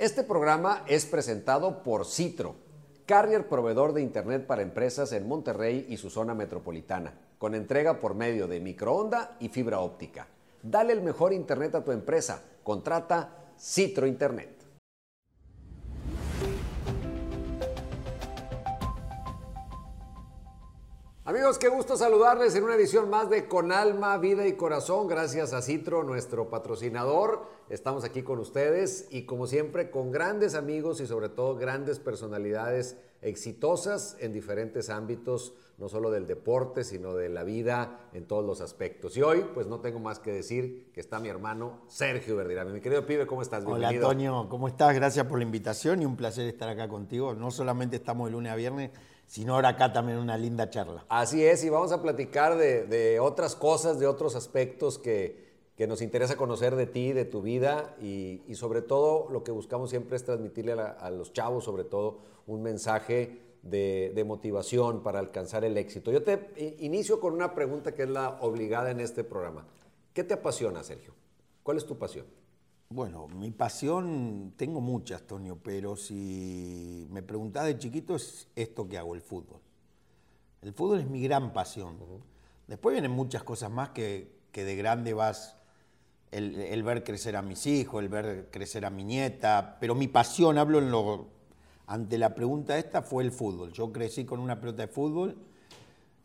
Este programa es presentado por Citro, carrier proveedor de Internet para empresas en Monterrey y su zona metropolitana, con entrega por medio de microonda y fibra óptica. Dale el mejor Internet a tu empresa. Contrata Citro Internet. Amigos, qué gusto saludarles en una edición más de Con Alma, Vida y Corazón. Gracias a Citro, nuestro patrocinador. Estamos aquí con ustedes y como siempre con grandes amigos y sobre todo grandes personalidades exitosas en diferentes ámbitos, no solo del deporte, sino de la vida en todos los aspectos. Y hoy, pues no tengo más que decir que está mi hermano Sergio Verdirame. Mi querido pibe, ¿cómo estás? Hola, Antonio, ¿cómo estás? Gracias por la invitación y un placer estar acá contigo. No solamente estamos de lunes a viernes, sino ahora acá también una linda charla. Así es, y vamos a platicar de, otras cosas, de otros aspectos que, nos interesa conocer de ti, de tu vida, y, sobre todo lo que buscamos siempre es transmitirle a, los chavos, sobre todo, un mensaje de, de, motivación para alcanzar el éxito. Yo te inicio con una pregunta que es la obligada en este programa. ¿Qué te apasiona, Sergio? ¿Cuál es tu pasión? Bueno, mi pasión, tengo muchas, Tonio, pero si me preguntás de chiquito es esto que hago, el fútbol. El fútbol es mi gran pasión. Después vienen muchas cosas más que, de grande vas, el, ver crecer a mis hijos, el ver crecer a mi nieta, pero mi pasión, hablo en lo, ante la pregunta esta, fue el fútbol. Yo crecí con una pelota de fútbol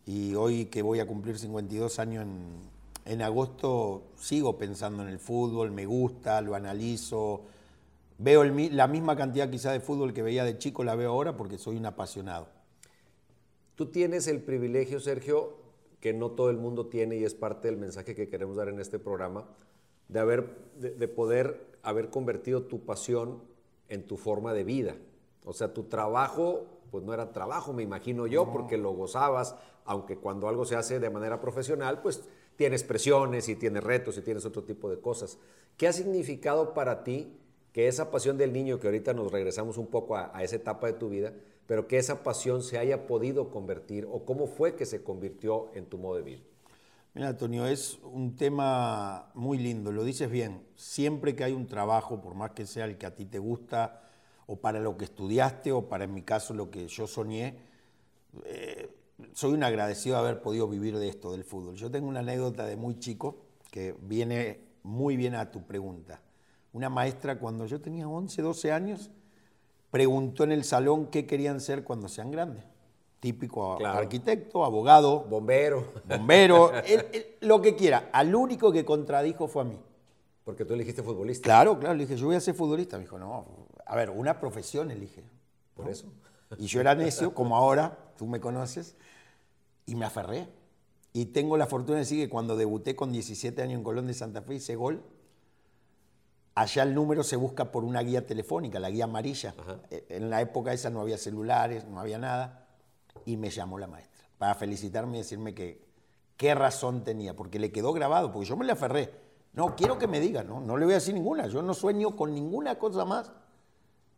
y hoy que voy a cumplir 52 años en, en agosto sigo pensando en el fútbol, me gusta, lo analizo. Veo la misma cantidad quizá de fútbol que veía de chico, la veo ahora porque soy un apasionado. Tú tienes el privilegio, Sergio, que no todo el mundo tiene y es parte del mensaje que queremos dar en este programa, de, haber, de, poder haber convertido tu pasión en tu forma de vida. O sea, tu trabajo, pues no era trabajo, me imagino yo, porque lo gozabas, aunque cuando algo se hace de manera profesional, pues tienes presiones y tienes retos y tienes otro tipo de cosas. ¿Qué ha significado para ti que esa pasión del niño, que ahorita nos regresamos un poco a, esa etapa de tu vida, pero que esa pasión se haya podido convertir o cómo fue que se convirtió en tu modo de vida? Mira, Antonio, es un tema muy lindo, lo dices bien. Siempre que hay un trabajo, por más que sea el que a ti te gusta, o para lo que estudiaste, o para en mi caso lo que yo soñé, eh, soy un agradecido de haber podido vivir de esto, del fútbol. Yo tengo una anécdota de muy chico que viene muy bien a tu pregunta. Una maestra cuando yo tenía 11, 12 años preguntó en el salón qué querían ser cuando sean grandes. Típico arquitecto, abogado, bombero, bombero, lo que quiera. Al único que contradijo fue a mí. Porque tú elegiste futbolista. Claro, claro, le dije, yo voy a ser futbolista. Me dijo, no, a ver, una profesión elige. Por eso. Y yo era necio, como ahora, tú me conoces, y me aferré. Y tengo la fortuna de decir que cuando debuté con 17 años en Colón de Santa Fe hice gol. Allá el número se busca por una guía telefónica, la guía amarilla. E, en la época esa no había celulares, no había nada. Y me llamó la maestra para felicitarme y decirme que qué razón tenía, porque le quedó grabado, porque yo me le aferré. No, quiero que me diga, no, no le voy a decir ninguna. Yo no sueño con ninguna cosa más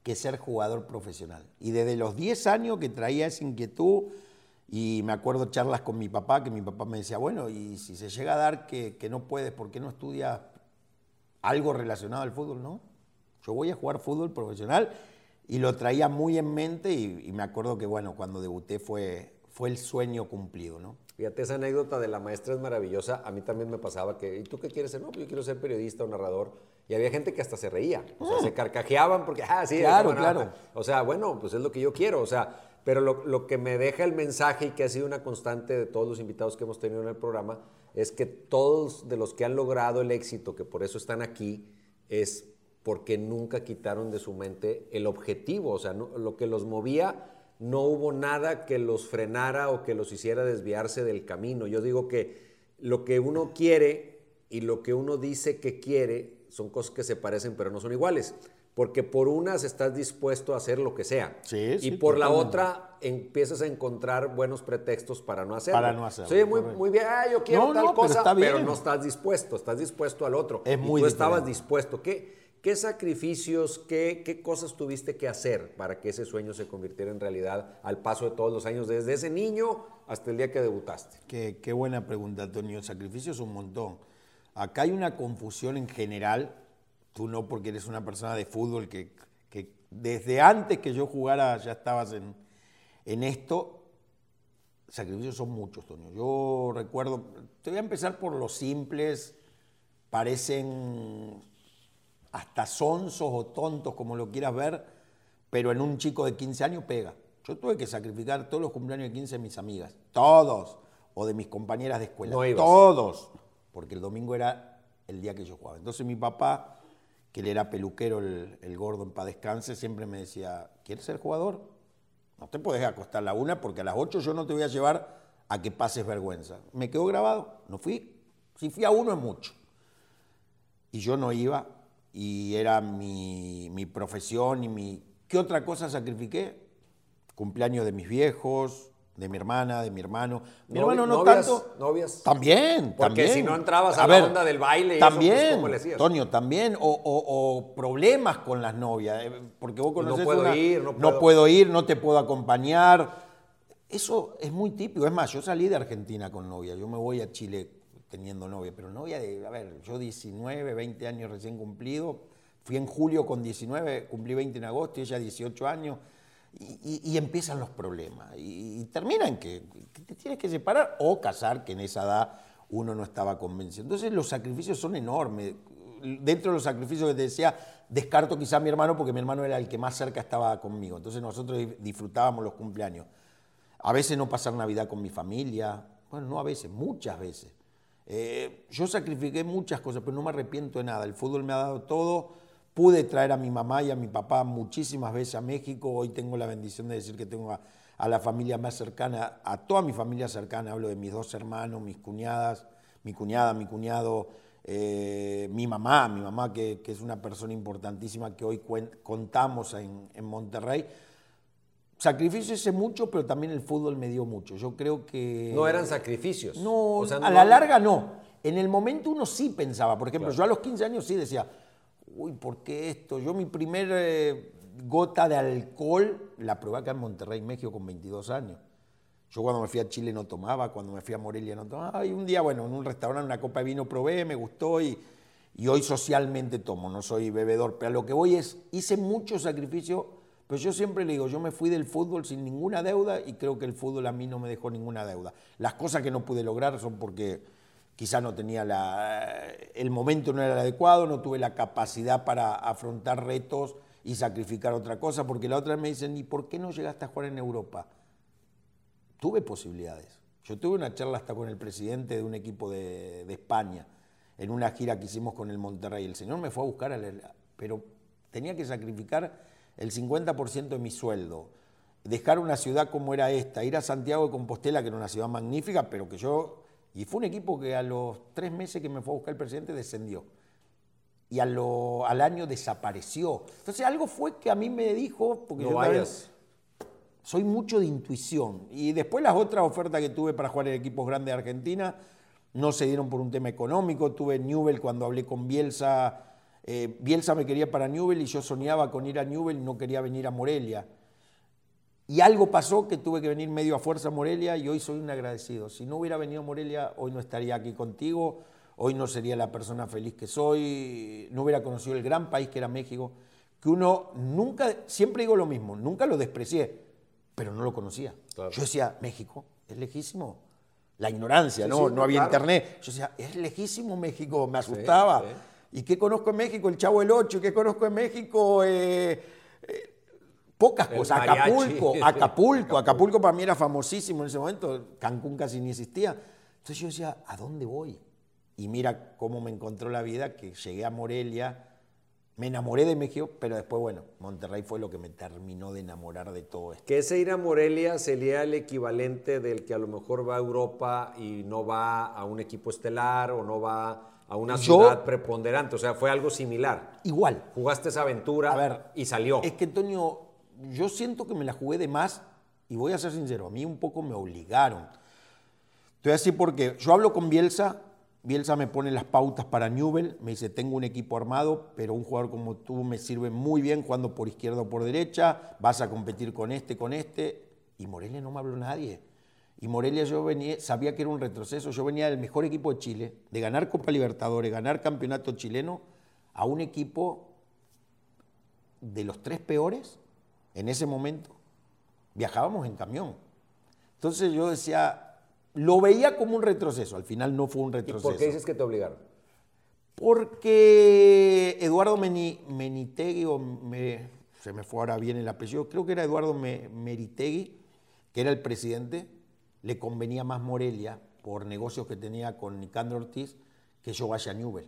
que ser jugador profesional. Y desde los 10 años que traía esa inquietud, y me acuerdo charlas con mi papá, que mi papá me decía, bueno, y si se llega a dar que, no puedes, ¿por qué no estudias algo relacionado al fútbol? No, yo voy a jugar fútbol profesional y lo traía muy en mente y, me acuerdo que, bueno, cuando debuté fue, fue el sueño cumplido, ¿no? Fíjate, esa anécdota de la maestra es maravillosa. A mí también me pasaba que, ¿y tú qué quieres ser? No, pues yo quiero ser periodista o narrador. Y había gente que hasta se reía. O sea, se carcajeaban porque, ah, sí, claro, claro. O sea, bueno, pues es lo que yo quiero. O sea, pero lo, que me deja el mensaje y que ha sido una constante de todos los invitados que hemos tenido en el programa es que todos de los que han logrado el éxito, que por eso están aquí, es porque nunca quitaron de su mente el objetivo, o sea, lo que los movía, no hubo nada que los frenara o que los hiciera desviarse del camino. Yo digo que lo que uno quiere y lo que uno dice que quiere son cosas que se parecen pero no son iguales porque por unas estás dispuesto a hacer lo que sea. Sí, y por la otra empiezas a encontrar buenos pretextos para no hacerlo. Para no hacerlo. Sí, muy, muy bien, ah, yo quiero tal cosa, pero, no estás dispuesto, estás dispuesto al otro. Es muy y tú estabas dispuesto. ¿Qué, qué sacrificios, qué, qué cosas tuviste que hacer para que ese sueño se convirtiera en realidad al paso de todos los años, desde ese niño hasta el día que debutaste? Qué, qué buena pregunta, Antonio. Sacrificios un montón. Acá hay una confusión en general. Tú no porque eres una persona de fútbol que, que desde antes que yo jugara ya estabas en, en esto. Sacrificios son muchos, Toño. Yo recuerdo, te voy a empezar por los simples, parecen hasta sonsos o tontos, como lo quieras ver, pero en un chico de 15 años pega. Yo tuve que sacrificar todos los cumpleaños de 15 de mis amigas, todos, o de mis compañeras de escuela, todos, porque el domingo era el día que yo jugaba. Entonces mi papá, que él era peluquero, el, gordo en paz descanse, siempre me decía, ¿quieres ser jugador? No te puedes acostar a la una porque a las 8 yo no te voy a llevar a que pases vergüenza. Me quedó grabado, no fui. Si fui a uno es mucho. Y yo no iba y era mi, mi profesión y mi... ¿Qué otra cosa sacrifiqué? Cumpleaños de mis viejos, de mi hermana, de mi hermano. Mi hermano no tanto. ¿Novias? También, Porque si no entrabas a, la onda del baile, también, eso, pues, Toño, también. O, problemas con las novias. Eh, porque vos conoces No puedo ir, no puedo... no puedo ir, no te puedo acompañar. Eso es muy típico. Es más, yo salí de Argentina con novia. Yo me voy a Chile teniendo novia, pero novia de, a ver, yo 19, 20 años recién cumplido, fui en julio con 19, cumplí 20 en agosto y ella 18 años, y, empiezan los problemas, y, terminan que, te tienes que separar o casar, que en esa edad uno no estaba convencido. Entonces los sacrificios son enormes. Dentro de los sacrificios que te decía, descarto quizá a mi hermano porque mi hermano era el que más cerca estaba conmigo. Entonces nosotros disfrutábamos los cumpleaños. A veces no pasar Navidad con mi familia, bueno, no a veces, muchas veces. Eh, yo sacrifiqué muchas cosas, pero no me arrepiento de nada. El fútbol me ha dado todo. Pude traer a mi mamá y a mi papá muchísimas veces a México. Hoy tengo la bendición de decir que tengo a, la familia más cercana, a toda mi familia cercana. Hablo de mis dos hermanos, mis cuñadas, mi cuñada, mi cuñado, eh, mi mamá, mi mamá que, es una persona importantísima que hoy contamos en, en Monterrey sacrificios hice mucho, pero también el fútbol me dio mucho. Yo creo que... No eran sacrificios. No, a la larga no. En el momento uno sí pensaba. Por ejemplo, yo a los 15 años sí decía, uy, ¿por qué esto? Yo mi primer eh, gota de alcohol la probé acá en Monterrey, México, con 22 años. Yo cuando me fui a Chile no tomaba, cuando me fui a Morelia no tomaba. Y un día, bueno, en un restaurante una copa de vino probé, me gustó y, y hoy socialmente tomo, no soy bebedor. Pero a lo que voy es, hice mucho sacrificio pero yo siempre le digo, yo me fui del fútbol sin ninguna deuda y creo que el fútbol a mí no me dejó ninguna deuda. Las cosas que no pude lograr son porque quizá no tenía la, el momento no era el adecuado, no tuve la capacidad para afrontar retos y sacrificar otra cosa, porque la otra vez me dicen, ¿y por qué no llegaste a jugar en Europa? Tuve posibilidades. Yo tuve una charla hasta con el presidente de un equipo de, España, en una gira que hicimos con el Monterrey. El señor me fue a buscar, pero tenía que sacrificar el 50% de mi sueldo, dejar una ciudad como era esta, ir a Santiago de Compostela, que era una ciudad magnífica, pero que yo... Y fue un equipo que a los tres meses que me fue a buscar el presidente descendió. Y al año desapareció. Entonces algo fue que a mí me dijo, porque yo vayas. soy mucho de intuición. Y después las otras ofertas que tuve para jugar en equipos grandes de Argentina no se dieron por un tema económico. Tuve Newell cuando hablé con Bielsa eh, Bielsa me quería para Newell y yo soñaba con ir a Newell y no quería venir a Morelia. Y algo pasó que tuve que venir medio a fuerza a Morelia y hoy soy un agradecido. Si no hubiera venido a Morelia, hoy no estaría aquí contigo, hoy no sería la persona feliz que soy, no hubiera conocido el gran país que era México, que uno nunca, siempre digo lo mismo, nunca lo desprecié, pero no lo conocía. Yo decía, México, es lejísimo. La ignorancia, ¿no? no había internet. Yo decía, es lejísimo México, me asustaba. ¿Y qué conozco en México? El Chavo el Ocho. ¿Qué conozco en México? Eh, pocas cosas. Acapulco, Acapulco. Acapulco para mí era famosísimo en ese momento. Cancún casi ni existía. Entonces yo decía, ¿a dónde voy? Y mira cómo me encontró la vida, que llegué a Morelia, me enamoré de México, pero después, bueno, Monterrey fue lo que me terminó de enamorar de todo esto. Que ese ir a Morelia sería el equivalente del que a lo mejor va a Europa y no va a un equipo estelar o no va a una ciudad preponderante. O sea, fue algo similar. Igual. Jugaste esa aventura a ver, y salió. Es que, Antonio, yo siento que me la jugué de más y voy a ser sincero, a mí un poco me obligaron. Estoy así porque yo hablo con Bielsa, Bielsa me pone las pautas para Newell, me dice, tengo un equipo armado, pero un jugador como tú me sirve muy bien jugando por izquierda o por derecha, vas a competir con este, con este, y Morelia no me habló nadie. Y Morelia yo venía, sabía que era un retroceso, yo venía del mejor equipo de Chile, de ganar Copa Libertadores, ganar campeonato chileno, a un equipo de los tres peores en ese momento, viajábamos en camión. Entonces yo decía, lo veía como un retroceso, al final no fue un ¿Y retroceso. por qué dices que te obligaron? Porque Eduardo Meni- Menitegui, o me- se me fue ahora bien el apellido, creo que era Eduardo Me- Meritegui, que era el presidente, le convenía más Morelia por negocios que tenía con Nicandro Ortiz que yo vaya a Newell.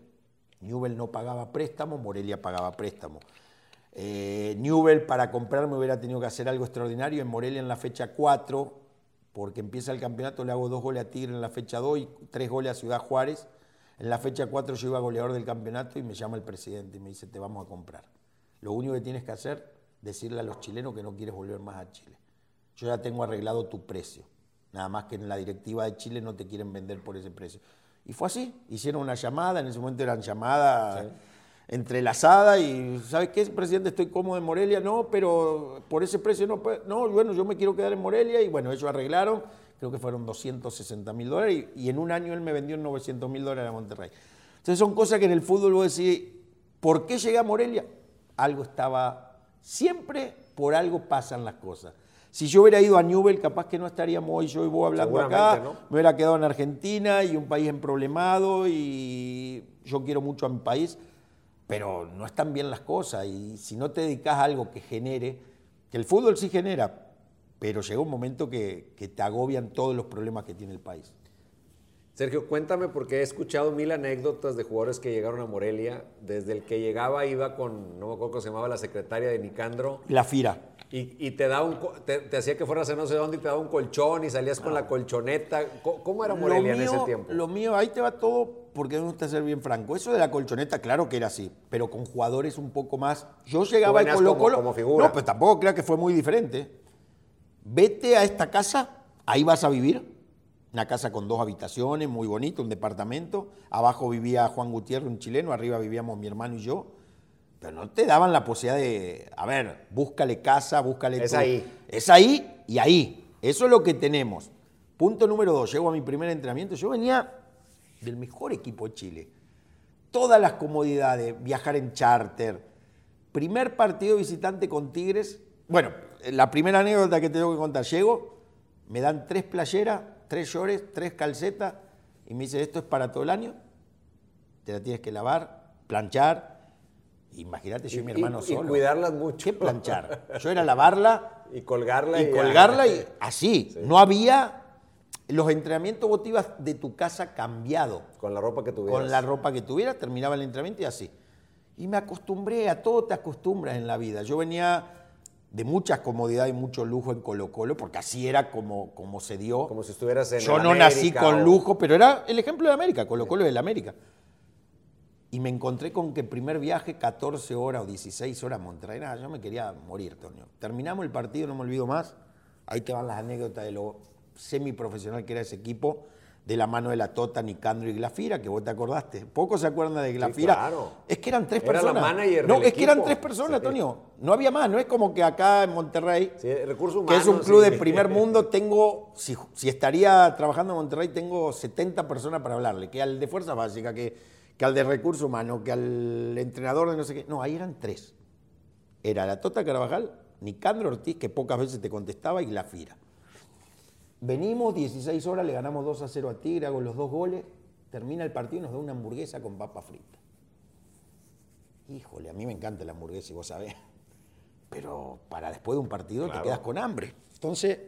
Newell no pagaba préstamo, Morelia pagaba préstamo. Eh, Newell para comprarme hubiera tenido que hacer algo extraordinario. En Morelia en la fecha 4, porque empieza el campeonato, le hago dos goles a Tigre en la fecha 2 y tres goles a Ciudad Juárez. En la fecha 4 yo iba goleador del campeonato y me llama el presidente y me dice, te vamos a comprar. Lo único que tienes que hacer, decirle a los chilenos que no quieres volver más a Chile. Yo ya tengo arreglado tu precio. Nada más que en la directiva de Chile no te quieren vender por ese precio. Y fue así. Hicieron una llamada, en ese momento eran llamadas entrelazadas y, ¿sabes qué, presidente? Estoy cómodo en Morelia. No, pero por ese precio no. puede- No, bueno, yo me quiero quedar en Morelia y bueno, ellos arreglaron. Creo que fueron 260 mil dólares y, y en un año él me vendió en 900 mil dólares a Monterrey. Entonces son cosas que en el fútbol vos decís, ¿por qué llegué a Morelia? Algo estaba, siempre por algo pasan las cosas. Si yo hubiera ido a Newell, capaz que no estaríamos hoy yo y vos hablando acá. ¿no? Me hubiera quedado en Argentina y un país emproblemado y yo quiero mucho a mi país, pero no están bien las cosas y si no te dedicas a algo que genere, que el fútbol sí genera, pero llega un momento que, que te agobian todos los problemas que tiene el país. Sergio, cuéntame porque he escuchado mil anécdotas de jugadores que llegaron a Morelia. Desde el que llegaba iba con, no me acuerdo cómo se llamaba, la secretaria de Nicandro. La Fira. Y, y te, daba un, te, te hacía que fueras a no sé dónde y te daba un colchón y salías con la colchoneta. ¿Cómo, cómo era Morelia en ese tiempo? Lo mío, ahí te va todo, porque me gusta ser bien franco. Eso de la colchoneta, claro que era así, pero con jugadores un poco más. Yo llegaba al Colo como- Colo. como. No, pues tampoco crea que fue muy diferente. Vete a esta casa, ahí vas a vivir. Una casa con dos habitaciones, muy bonito, un departamento. Abajo vivía Juan Gutiérrez, un chileno, arriba vivíamos mi hermano y yo. Pero no te daban la posibilidad de, a ver, búscale casa, búscale... Es ahí. Es ahí y ahí. Eso es lo que tenemos. Punto número dos, llego a mi primer entrenamiento. Yo venía del mejor equipo de Chile. Todas las comodidades, viajar en charter. Primer partido visitante con Tigres. Bueno, la primera anécdota que te tengo que contar. Llego, me dan tres playeras, tres shorts, tres calcetas y me dice, esto es para todo el año. Te la tienes que lavar, planchar. Imagínate yo y, mi hermano y, y solo. cuidarlas mucho. ¿Qué planchar? Yo era lavarla Y colgarla. y colgarla y así. No había los entrenamientos vos te ibas de tu casa cambiado, Con la ropa que tuvieras. con la ropa que tuvieras, terminaba el entrenamiento y así. Y me acostumbré, a todo te acostumbras en la vida. Yo venía de muchas comodidades y mucho lujo en Colo Colo, porque así era como, como se dio. Como si estuvieras en Yo el no nací con o- lujo, pero era el ejemplo de América, Colo Colo es de la América. Y me encontré con que primer viaje, 14 horas o 16 horas a Monterrey. Yo me quería morir, Toño. Terminamos el partido, no me olvido más. Ahí te van las anécdotas de lo semiprofesional que era ese equipo, de la mano de la Tota, Nicandro y Glafira, que vos te acordaste. Pocos se acuerdan de Glafira. claro. Es que eran tres Era la personas. manager no, del es que eran tres personas. Toño. No había más. No es como que acá en Monterrey Sí, que es un club sí. de primer mundo, tengo, si, si estaría trabajando en Monterrey, tengo 70 personas para hablarle, que al de Fuerza Básica, que, que al de Recursos Humanos, que al entrenador de no sé qué. No, ahí eran tres. Era la Tota Carvajal, Nicandro Ortiz, que pocas veces te contestaba, y la Fira. Venimos 16 horas, le ganamos 2 a 0 a Tigre, hago los dos goles, termina el partido y nos da una hamburguesa con papa frita. Híjole, a mí me encanta la hamburguesa, y vos sabés. Pero para después de un partido Claro. te quedas con hambre. Entonces,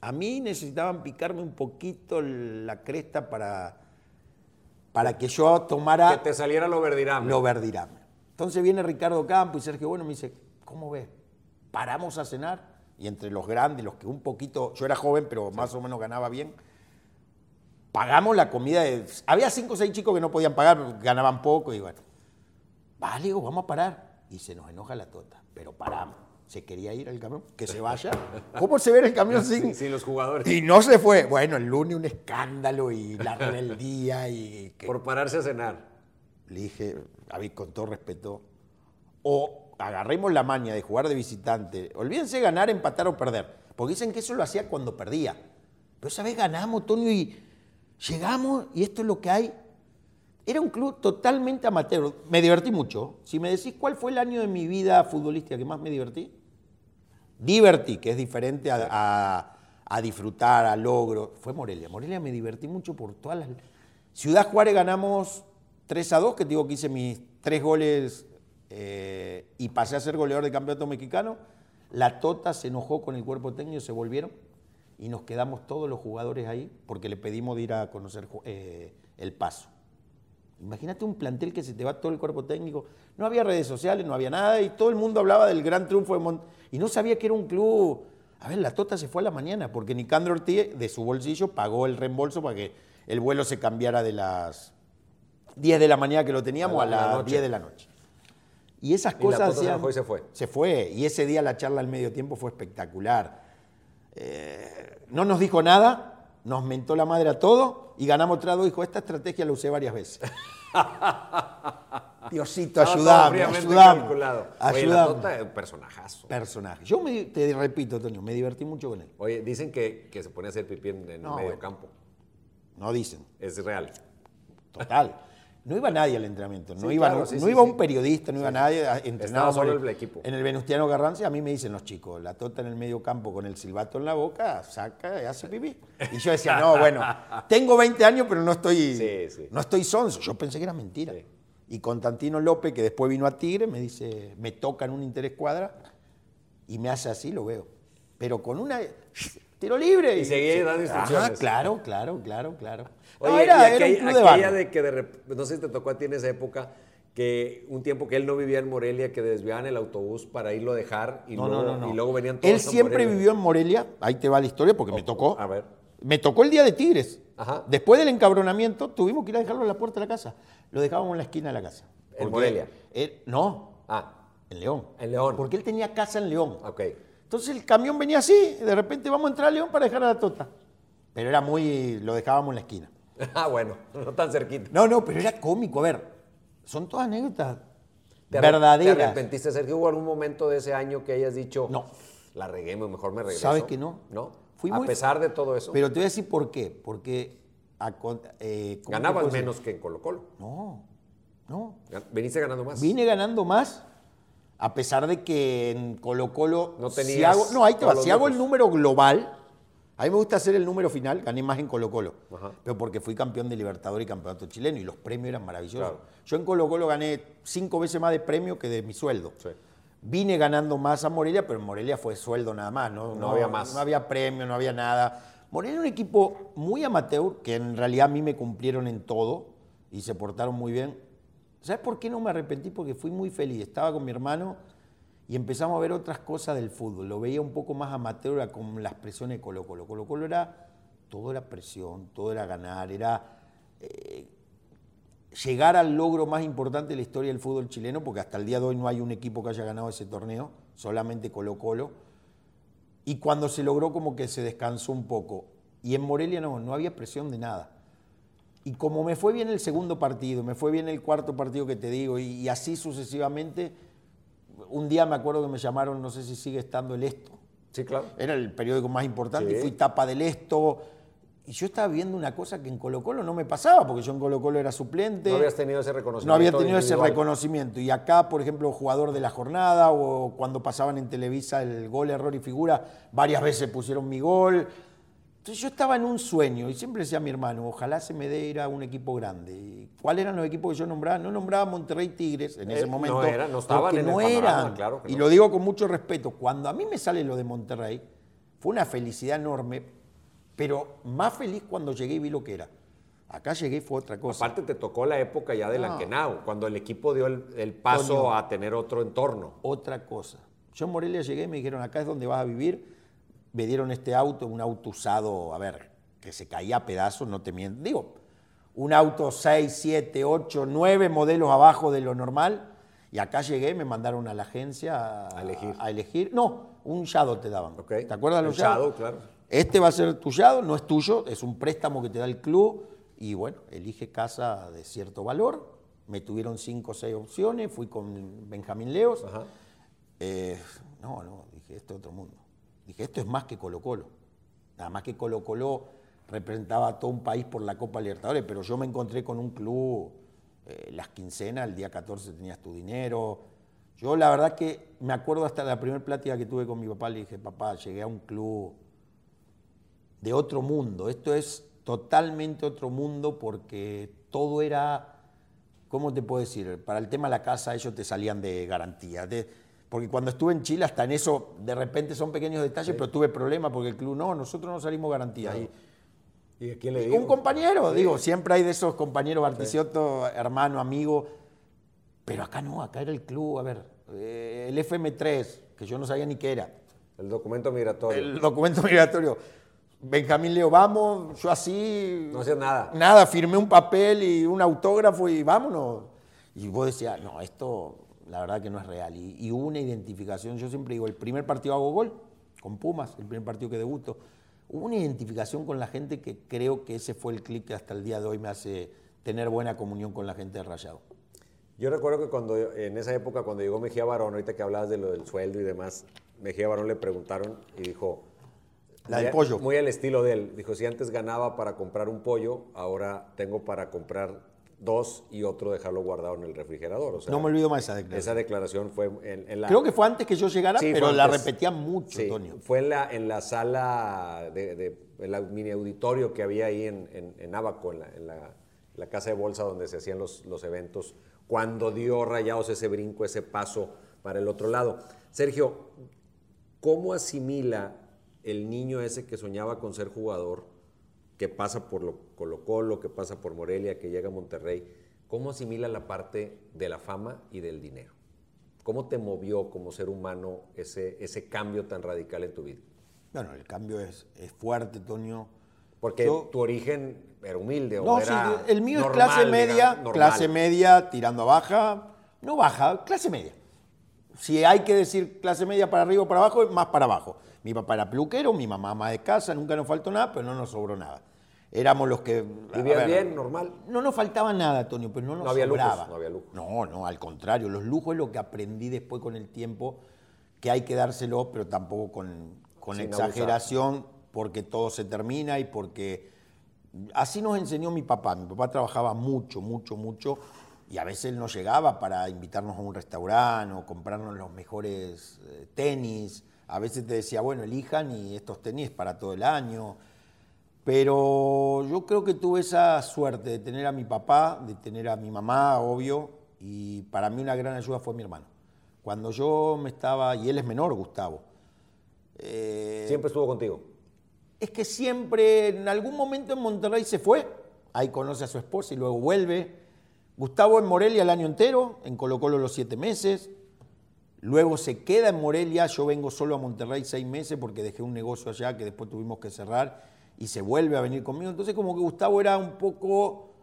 a mí necesitaban picarme un poquito la cresta para, para que yo tomara Que te saliera lo verdirame. lo verdirame. Entonces viene Ricardo Campo y Sergio Bueno me dice, ¿cómo ves? ¿Paramos a cenar? Y entre los grandes, los que un poquito, yo era joven, pero más o menos ganaba bien, pagamos la comida de... Había cinco o seis chicos que no podían pagar, ganaban poco y bueno, vale, digo, vamos a parar. Y se nos enoja la tota, pero paramos. Se quería ir al camión, que se vaya. ¿Cómo se ve el camión sin, Sin, sin los jugadores. y no se fue. Bueno, el lunes un escándalo y la rebeldía y... que- Por pararse a cenar. le dije, a mí con todo respeto, o agarremos la maña de jugar de visitante, olvídense ganar, empatar o perder, porque dicen que eso lo hacía cuando perdía. Pero esa vez ganamos, Tonio, y llegamos y esto es lo que hay. Era un club totalmente amateur. Me divertí mucho. Si me decís cuál fue el año de mi vida futbolística que más me divertí, divertí, que es diferente a, disfrutar, a logro, fue Morelia. Morelia me divertí mucho por todas las... Ciudad Juárez ganamos 3 a 2, que digo que hice mis tres goles eh, y pasé a ser goleador de campeonato mexicano. La Tota se enojó con el cuerpo técnico, se volvieron y nos quedamos todos los jugadores ahí porque le pedimos de ir a conocer eh, el paso. Imagínate un plantel que se te va todo el cuerpo técnico. No había redes sociales, no había nada y todo el mundo hablaba del gran triunfo de Mont y no sabía que era un club. A ver, la Tota se fue a la mañana porque Nicandro Ortiz de su bolsillo pagó el reembolso para que el vuelo se cambiara de las 10 de la mañana que lo teníamos A a, la- a la las noche. 10 de la noche. Y esas Y la cosas Tota se hacían- enojó y se fue. Se fue. Y ese día la charla al medio tiempo fue espectacular. Eh, no nos dijo nada, nos mentó la madre a todo y ganamos otra dos. Dijo, esta estrategia la usé varias veces. Diosito, ayúdame. calculado. Oye, la. Tota personajazo. Personaje. Yo me, te repito, Toño, me divertí mucho con él. Oye, dicen que, que se pone a hacer pipí en, en No, el medio bueno. campo. No dicen. Es real. Total. No iba nadie al entrenamiento, no Sí, iba, claro, no, sí, no sí, iba un periodista, no iba nadie. a- Entrenábamos solo en el equipo. En el Venustiano Carranza, a mí me dicen los chicos, la tota en el medio campo con el silbato en la boca, saca y hace pipí. Y yo decía, no, bueno, tengo 20 años, pero no estoy, Sí, sí. no estoy sonso. Yo pensé que era mentira. Y Constantino López, que después vino a Tigre, me dice, me toca en un interescuadra y me hace así, lo veo. Pero con una... Tiro libre. Y seguía dando instrucciones. Ah, claro, claro, claro, claro. No, Oye, era, y era un aquella, club de aquella que de rep- no sé si te tocó a ti en esa época, que un tiempo que él no vivía en Morelia, que desviaban el autobús para irlo a dejar y, No, luego, no, no, no. y luego venían todos Él siempre Morelia. vivió en Morelia, ahí te va la historia porque me tocó. A ver. Me tocó el día de Tigres. Ajá. Después del encabronamiento tuvimos que ir a dejarlo en la puerta de la casa. Lo dejábamos en la esquina de la casa. ¿En Morelia? él- no, Ah, en León. En León. Porque él tenía casa en León. ok. Entonces el camión venía así, y de repente vamos a entrar a León para dejar a la Tota. Pero era muy, lo dejábamos en la esquina. Ah, bueno, no tan cerquita. No, no, pero era cómico. A ver, son todas anécdotas ¿Te verdaderas. ¿Te arrepentiste, Sergio? ¿Hubo algún momento de ese año que hayas dicho, No. la regué, mejor me regreso? ¿Sabes que no? ¿No? Fui a muy- pesar de todo eso, Pero te voy a decir por qué. Porque a eh, ¿cómo te ganabas menos que en Colo Colo. No, no. Veniste ganando más. Vine ganando más, a pesar de que en Colo Colo. No si tenías hago- no, ahí te va. Si hago el número global, a mí me gusta hacer el número final, gané más en Colo Colo. Ajá. Pero porque fui campeón de Libertador y campeonato chileno y los premios eran maravillosos. Claro. Yo en Colo Colo gané cinco veces más de premio que de mi sueldo. Sí. Vine ganando más a Morelia, pero en Morelia fue sueldo nada más. No, No había más. No había premio, no había nada. Morelia era un equipo muy amateur, que en realidad a mí me cumplieron en todo y se portaron muy bien. ¿Sabes por qué no me arrepentí? Porque fui muy feliz. Estaba con mi hermano y empezamos a ver otras cosas del fútbol. Lo veía un poco más amateur con las presiones de Colo Colo. Colo Colo era, todo era presión, todo era ganar, era eh, llegar al logro más importante de la historia del fútbol chileno, porque hasta el día de hoy no hay un equipo que haya ganado ese torneo, solamente Colo Colo. Y cuando se logró como que se descansó un poco. Y en Morelia no, no había presión de nada. Y como me fue bien el segundo partido, me fue bien el cuarto partido que te digo, y, y así sucesivamente, un día me acuerdo que me llamaron, no sé si sigue estando el Esto, Sí, claro. era el periódico más importante, Sí. y fui tapa del Esto, y yo estaba viendo una cosa que en Colo Colo no me pasaba, porque yo en Colo Colo era suplente. No habías tenido ese reconocimiento. No había tenido ese reconocimiento. Y acá, por ejemplo, jugador de la jornada o cuando pasaban en Televisa el gol, error y figura, varias veces pusieron mi gol. Entonces yo estaba en un sueño y siempre decía a mi hermano, ojalá se me dé ir a un equipo grande. ¿Y ¿Cuáles eran los equipos que yo nombraba? No nombraba Monterrey Tigres en Eh, ese no momento. era, no estaban en el no panorama, eran. claro que y no. lo digo con mucho respeto. Cuando a mí me sale lo de Monterrey, fue una felicidad enorme, pero más feliz cuando llegué y vi lo que era. Acá llegué y fue otra cosa. Aparte te tocó la época ya del No. Anquenao, cuando el equipo dio el, el paso a tener otro entorno. otra cosa. Yo en Morelia llegué y me dijeron, acá es donde vas a vivir. Me dieron este auto, un auto usado, a ver, que se caía a pedazos, no te miento. Digo, un auto 6, 7, 8, 9 modelos abajo de lo normal. Y acá llegué, me mandaron a la agencia a, A elegir. a elegir. No, un Shadow te daban. Ok. ¿Te acuerdas de los El Shadow, claro. Este va a ser tu Shadow, no es tuyo, es un préstamo que te da el club. Y bueno, elige casa de cierto valor. Me tuvieron cinco o seis opciones, fui con Benjamín Leos. Ajá. Eh, no, no, dije, esto es otro mundo. Dije, esto es más que Colo Colo. Nada más que Colo Colo representaba a todo un país por la Copa Libertadores, pero yo me encontré con un club eh, las quincenas, el día 14 tenías tu dinero. Yo la verdad que me acuerdo hasta la primera plática que tuve con mi papá, le dije, papá, llegué a un club de otro mundo. Esto es totalmente otro mundo porque todo era, ¿cómo te puedo decir? Para el tema de la casa ellos te salían de garantía. Porque cuando estuve en Chile, hasta en eso, de repente son pequeños detalles, pero tuve problemas porque el club, no, nosotros no salimos garantía. Y, ¿Y a quién le digo? Un compañero, digo, siempre hay de esos compañeros, Barticioto, hermano, amigo. Pero acá no, acá era el club, a ver, eh, el FM3, que yo no sabía ni qué era. El documento migratorio. El documento migratorio. Benjamín Leo, vamos, yo así. No hacía nada. Nada, firmé un papel y un autógrafo y vámonos. Y vos decías, no, esto la verdad que no es real. Y, y hubo una identificación, yo siempre digo, el primer partido hago gol con Pumas, el primer partido que debuto hubo una identificación con la gente que creo que ese fue el clic que hasta el día de hoy me hace tener buena comunión con la gente de Rayado. Yo recuerdo que cuando en esa época, cuando llegó Mejía Barón, ahorita que hablabas de lo del sueldo y demás, Mejía Barón le preguntaron y dijo... La del pollo. Muy al estilo de él. Dijo, si antes ganaba para comprar un pollo, ahora tengo para comprar dos y otro dejarlo guardado en el refrigerador. no me olvido más esa declaración. Esa declaración fue en, la... Creo que fue antes que yo llegara, pero la repetía mucho, sí, Fue en la, en la sala, de, el mini auditorio que había ahí en, en, Abaco, en la, casa de bolsa donde se hacían los, los eventos, cuando dio Rayados ese brinco, ese paso para el otro lado. Sergio, ¿cómo asimila el niño ese que soñaba con ser jugador que pasa por lo, Colo Colo, que pasa por Morelia, que llega a Monterrey, ¿cómo asimila la parte de la fama y del dinero? ¿Cómo te movió como ser humano ese, ese cambio tan radical en tu vida? Bueno, el cambio es, es fuerte, Toño. Porque tu origen era humilde o no, era sí, el mío es clase media, clase media tirando a baja, no baja, clase media. Si hay que decir clase media para arriba o para abajo, más para abajo. Mi papá era peluquero, mi mamá ama de casa, nunca nos faltó nada, pero no nos sobró nada. Éramos los que... ¿Vivías bien, normal? No nos faltaba nada, Tonio, pero no nos no había sobraba. no había lujos. No, no, al contrario. Los lujos es lo que aprendí después con el tiempo, que hay que dárselo, pero tampoco con, con exageración, porque todo se termina y porque... Así nos enseñó mi papá. Mi papá trabajaba mucho, mucho, mucho y a veces él no llegaba para invitarnos a un restaurante o comprarnos los mejores eh, tenis a veces te decía, bueno, elijan y estos tenis para todo el año. Pero yo creo que tuve esa suerte de tener a mi papá, de tener a mi mamá, obvio, y para mí una gran ayuda fue mi hermano. Cuando yo me estaba, y él es menor, Gustavo. Eh, ¿Siempre estuvo contigo? Es que siempre, en algún momento en Monterrey se fue, ahí conoce a su esposa y luego vuelve. Gustavo en Morelia el año entero, en Colo Colo los siete meses, Luego se queda en Morelia, yo vengo solo a Monterrey seis meses porque dejé un negocio allá que después tuvimos que cerrar y se vuelve a venir conmigo. Entonces como que Gustavo era un poco,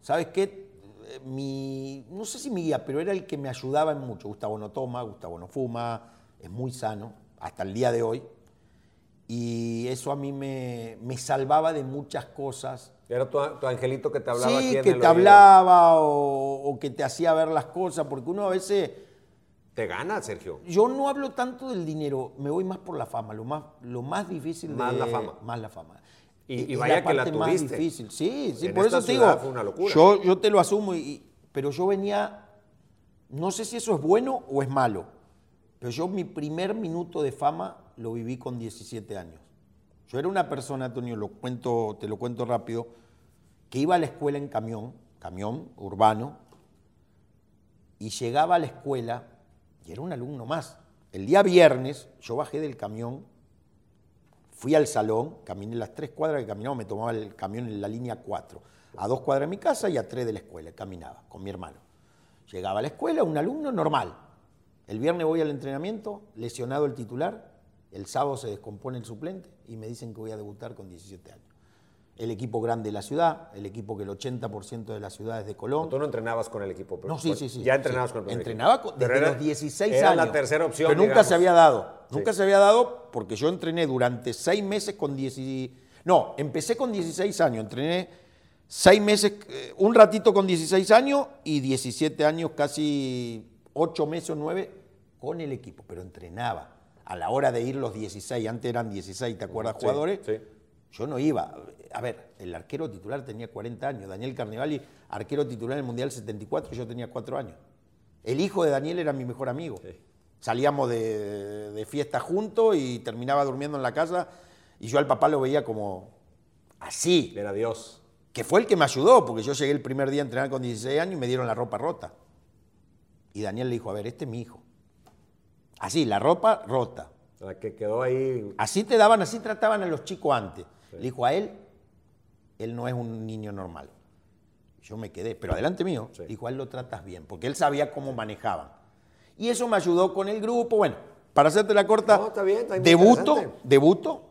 ¿sabes qué? Eh, mi, no sé si mi guía, pero era el que me ayudaba en mucho. Gustavo no toma, Gustavo no fuma, es muy sano hasta el día de hoy. Y eso a mí me, salvaba de muchas cosas. Era tu, angelito que te hablaba. Sí, que te hablaba o, o que te hacía ver las cosas, porque uno a veces te gana, Sergio. Yo no hablo tanto del dinero, me voy más por la fama. Lo más, lo más difícil más la fama. Más la fama. Y, vaya que la tuviste. Más difícil. Sí, sí, por eso te digo. Fue una locura. Yo, yo te lo asumo, y, pero yo venía. No sé si eso es bueno o es malo, pero yo mi primer minuto de fama lo viví con 17 años. Yo era una persona, Antonio, lo cuento, te lo cuento rápido, que iba a la escuela en camión, camión urbano, y llegaba a la escuela y era un alumno más. El día viernes yo bajé del camión, fui al salón, caminé las tres cuadras que caminaba, me tomaba el camión en la línea 4, a dos cuadras de mi casa y a tres de la escuela, caminaba con mi hermano. Llegaba a la escuela, un alumno normal. El viernes voy al entrenamiento, lesionado el titular, el sábado se descompone el suplente y me dicen que voy a debutar con 17 años el equipo grande de la ciudad, el equipo que el 80% de la ciudad es de Colón. ¿Tú no entrenabas con el equipo? No, sí, sí, sí. Ya entrenabas con el Entrenaba desde los 16 era la tercera opción, Pero nunca se había dado. Nunca se había dado porque yo entrené durante seis meses con 16... No, empecé con 16 años, entrené seis meses, eh, un ratito con 16 años y 17 años, casi ocho meses o nueve con el equipo, pero entrenaba. A la hora de ir los 16, antes eran 16, ¿te acuerdas, jugadores? Sí Yo no iba. A ver, el arquero titular tenía 40 años. Daniel Carnevali, arquero titular en el Mundial 74, yo tenía 4 años. El hijo de Daniel era mi mejor amigo. Salíamos de, de fiesta juntos y terminaba durmiendo en la casa y yo al papá lo veía como así. Era Dios. Que fue el que me ayudó, porque yo llegué el primer día a entrenar con 16 años y me dieron la ropa rota. Y Daniel le dijo, a ver, este es mi hijo. Así, la ropa rota. La que quedó ahí. Así te daban, así trataban a los chicos antes. Le dijo a él, él no es un niño normal. Yo me quedé, pero adelante mío, Sí. dijo, a él lo tratas bien, porque él sabía cómo manejaban. Y eso me ayudó con el grupo. Bueno, para hacerte la corta, No, está bien, está muy debuto, debuto,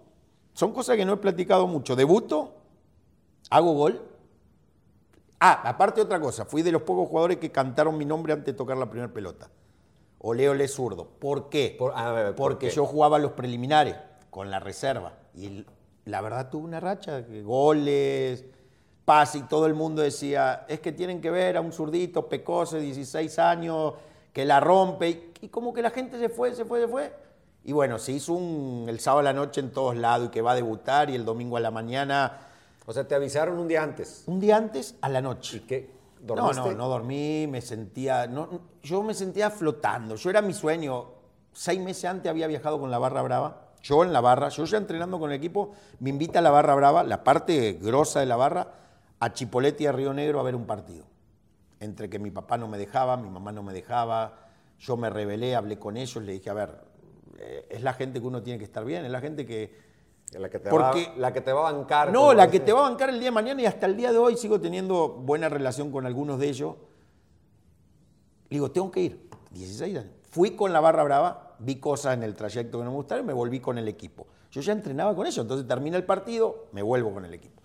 son cosas que no he platicado mucho. Debuto, hago gol. Ah, aparte otra cosa, fui de los pocos jugadores que cantaron mi nombre antes de tocar la primera pelota. Ole, ole, zurdo. ¿Por qué? Por- a ver, ¿por Porque qué? yo jugaba los preliminares con la reserva. Y la verdad tuve una racha, goles, pase, y todo el mundo decía, es que tienen que ver a un zurdito pecoso de 16 años que la rompe. Y, y como que la gente se fue, se fue, se fue. Y bueno, se hizo un, el sábado a la noche en todos lados y que va a debutar y el domingo a la mañana, O sea, te avisaron un día antes. un día antes a la noche. ¿Y qué? No, ¿Dormiste? no, no dormí, me sentía, no, yo me sentía flotando, yo era mi sueño. Seis meses antes había viajado con la Barra Brava, yo en la Barra, yo ya entrenando con el equipo, me invita a la Barra Brava, la parte grosa de la Barra, a Chipolete y a Río Negro a ver un partido. Entre que mi papá no me dejaba, mi mamá no me dejaba, yo me rebelé, hablé con ellos, le dije, a ver, eh, es la gente que uno tiene que estar bien, es la gente que, La que te, Porque- va, la que te va a bancar. no, la que te va a bancar el día de mañana y hasta el día de hoy sigo teniendo buena relación con algunos de ellos. Le digo, tengo que ir. 16 años. Fui con la barra brava, vi cosas en el trayecto que no me gustaron y me volví con el equipo. Yo ya entrenaba con ellos, entonces termina el partido, me vuelvo con el equipo.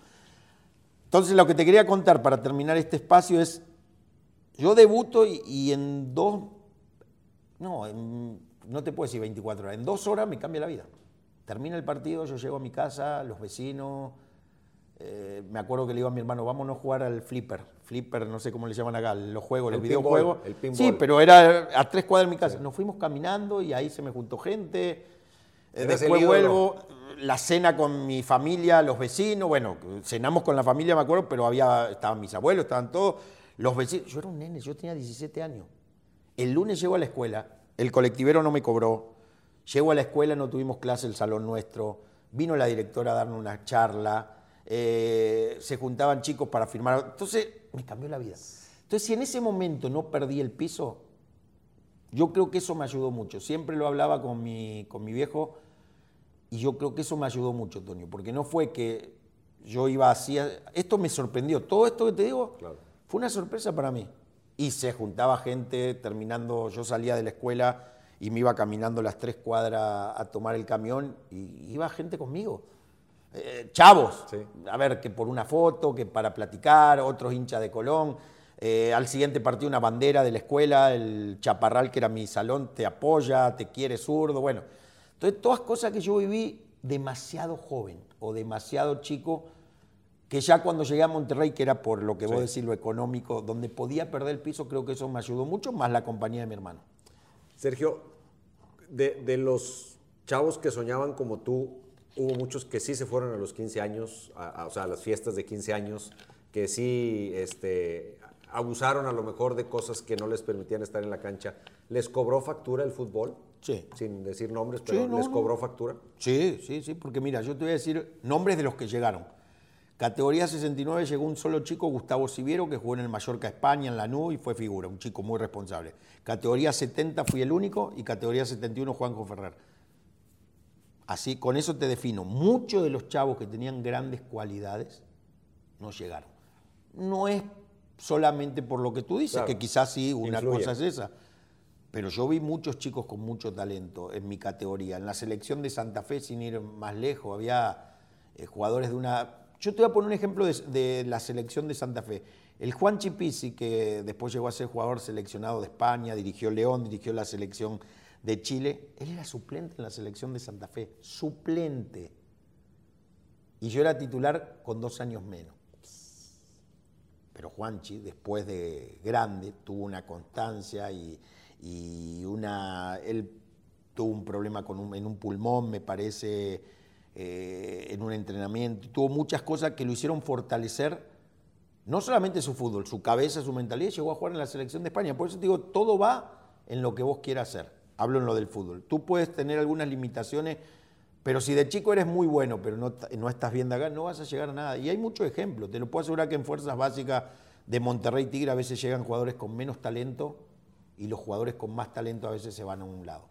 Entonces lo que te quería contar para terminar este espacio es, yo debuto y, en dos, no, no te puedo decir 24 horas, en dos horas me cambia la vida. Termina el partido, yo llego a mi casa, los vecinos, eh, me acuerdo que le digo a mi hermano, vámonos a jugar al flipper. Flipper, no sé cómo le llaman acá, los juegos, El los pinball, videojuegos. el pinball. Sí, pero era a tres cuadras de mi casa. Nos fuimos caminando y ahí se me juntó gente. Eh, Después vuelvo, la cena con mi familia, los vecinos, bueno, cenamos con la familia, me acuerdo, pero había, estaban mis abuelos, estaban todos, los vecinos. Yo era un nene, yo tenía 17 años. El lunes llego a la escuela, el colectivero no me cobró, llego a la escuela, no tuvimos clase, el salón nuestro, vino la directora a darnos una charla, eh, se juntaban chicos para firmar. Entonces, me cambió la vida. Entonces, si en ese momento no perdí el piso, yo creo que eso me ayudó mucho. Siempre lo hablaba con mi, con mi viejo y yo creo que eso me ayudó mucho, Toño, porque no fue que yo iba así. Esto me sorprendió. Todo esto que te digo Claro. fue una sorpresa para mí. Y se juntaba gente terminando, yo salía de la escuela y me iba caminando las tres cuadras a tomar el camión y iba gente conmigo. Eh, chavos, Sí. a ver, que por una foto, que para platicar, otros hinchas de Colón. Eh, al siguiente partido una bandera de la escuela, el chaparral que era mi salón te apoya, te quiere zurdo, bueno. Entonces todas cosas que yo viví demasiado joven o demasiado chico, que ya cuando llegué a Monterrey, que era por lo que vos Sí. decís, lo económico, donde podía perder el piso, creo que eso me ayudó mucho, más la compañía de mi hermano. Sergio, de, de los chavos que soñaban como tú, hubo muchos que sí se fueron a los 15 años, a- a- o sea, a las fiestas de 15 años, que sí este, abusaron a lo mejor de cosas que no les permitían estar en la cancha. ¿Les cobró factura el fútbol? Sí. Sin decir nombres, pero Sí, no, ¿les cobró factura? Sí, sí, sí, porque mira, yo te voy a decir nombres de los que llegaron. Categoría 69 llegó un solo chico, Gustavo Siviero, que jugó en el Mallorca España, en la NU y fue figura, un chico muy responsable. Categoría 70 fui el único y categoría 71 Juanjo Ferrer. Así, con eso te defino. Muchos de los chavos que tenían grandes cualidades no llegaron. No es solamente por lo que tú dices, Claro. que quizás sí, una Influye. cosa es esa. Pero yo vi muchos chicos con mucho talento en mi categoría. En la selección de Santa Fe, sin ir más lejos, había eh, jugadores de una... Yo te voy a poner un ejemplo de, de la selección de Santa Fe. El Juan Chipisi, que después llegó a ser jugador seleccionado de España, dirigió León, dirigió la selección de Chile, él era suplente en la selección de Santa Fe. Suplente. Y yo era titular con dos años menos. Pero Juanchi, después de grande, tuvo una constancia y, una. Él tuvo un problema con un- en un pulmón, me parece, eh, en un entrenamiento, tuvo muchas cosas que lo hicieron fortalecer, no solamente su fútbol, su cabeza, su mentalidad, llegó a jugar en la selección de España. Por eso te digo, todo va en lo que vos quieras hacer. Hablo en lo del fútbol. Tú puedes tener algunas limitaciones, pero si de chico eres muy bueno, pero no, no estás bien de acá, no vas a llegar a nada. Y hay muchos ejemplos. Te lo puedo asegurar que en fuerzas básicas de Monterrey Tigre a veces llegan jugadores con menos talento y los jugadores con más talento a veces se van a un lado.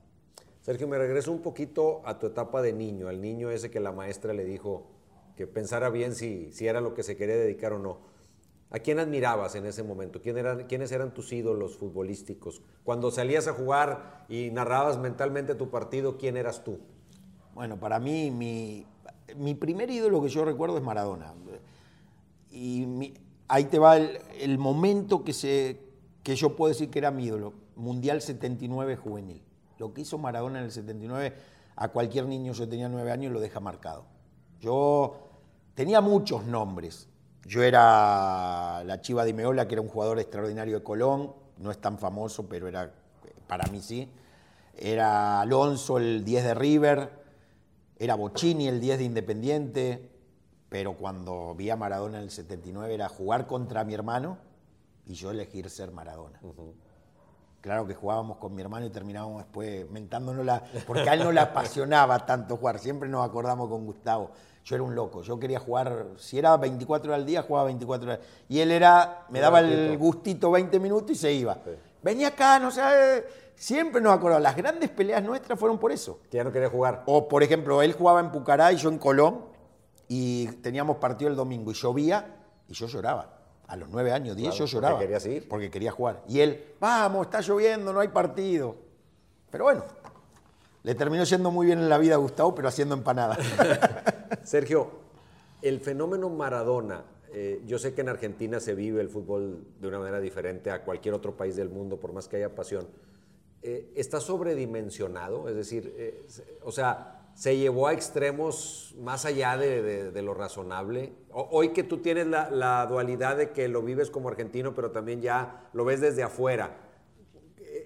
Sergio, me regreso un poquito a tu etapa de niño, al niño ese que la maestra le dijo que pensara bien si, si era lo que se quería dedicar o no. ¿A quién admirabas en ese momento? ¿Quién eran, ¿Quiénes eran tus ídolos futbolísticos? Cuando salías a jugar y narrabas mentalmente tu partido, ¿quién eras tú? Bueno, para mí, mi, primer ídolo que yo recuerdo es Maradona. Y ahí te va el, el, momento que, se, que yo puedo decir que era mi ídolo. Mundial 79 juvenil. Lo que hizo Maradona en el 79, a cualquier niño, yo tenía nueve años, lo deja marcado. Yo tenía muchos nombres. Yo era la Chiva de Meola, que era un jugador extraordinario de Colón, no es tan famoso, pero era para mí sí. Era Alonso, el 10 de River, era Bocini, el 10 de Independiente, pero cuando vi a Maradona en el 79 era jugar contra mi hermano y yo elegir ser Maradona. Claro que jugábamos con mi hermano y terminábamos después mentándonos la. Porque a él no le apasionaba tanto jugar. Siempre nos acordamos con Gustavo. Yo era un loco. Yo quería jugar. Si era 24 horas al día, jugaba 24 horas. Y él era. Me daba el gustito 20 minutos y se iba. Sí. Venía acá, no sé. Siempre nos acordamos. Las grandes peleas nuestras fueron por eso. Que ya no quería jugar. O, por ejemplo, él jugaba en Pucará y yo en Colón. Y teníamos partido el domingo y llovía y yo lloraba a los nueve años, diez, claro, yo lloraba. Porque querías ir. Porque quería jugar. Y él, vamos, está lloviendo, no hay partido. Pero bueno, le terminó yendo muy bien en la vida a Gustavo, pero haciendo empanadas. Sergio, el fenómeno Maradona, eh, yo sé que en Argentina se vive el fútbol de una manera diferente a cualquier otro país del mundo, por más que haya pasión. Eh, ¿Está sobredimensionado? Es decir, eh, o sea, se llevó a extremos más allá de, de, de lo razonable. O, hoy que tú tienes la, la, dualidad de que lo vives como argentino, pero también ya lo ves desde afuera,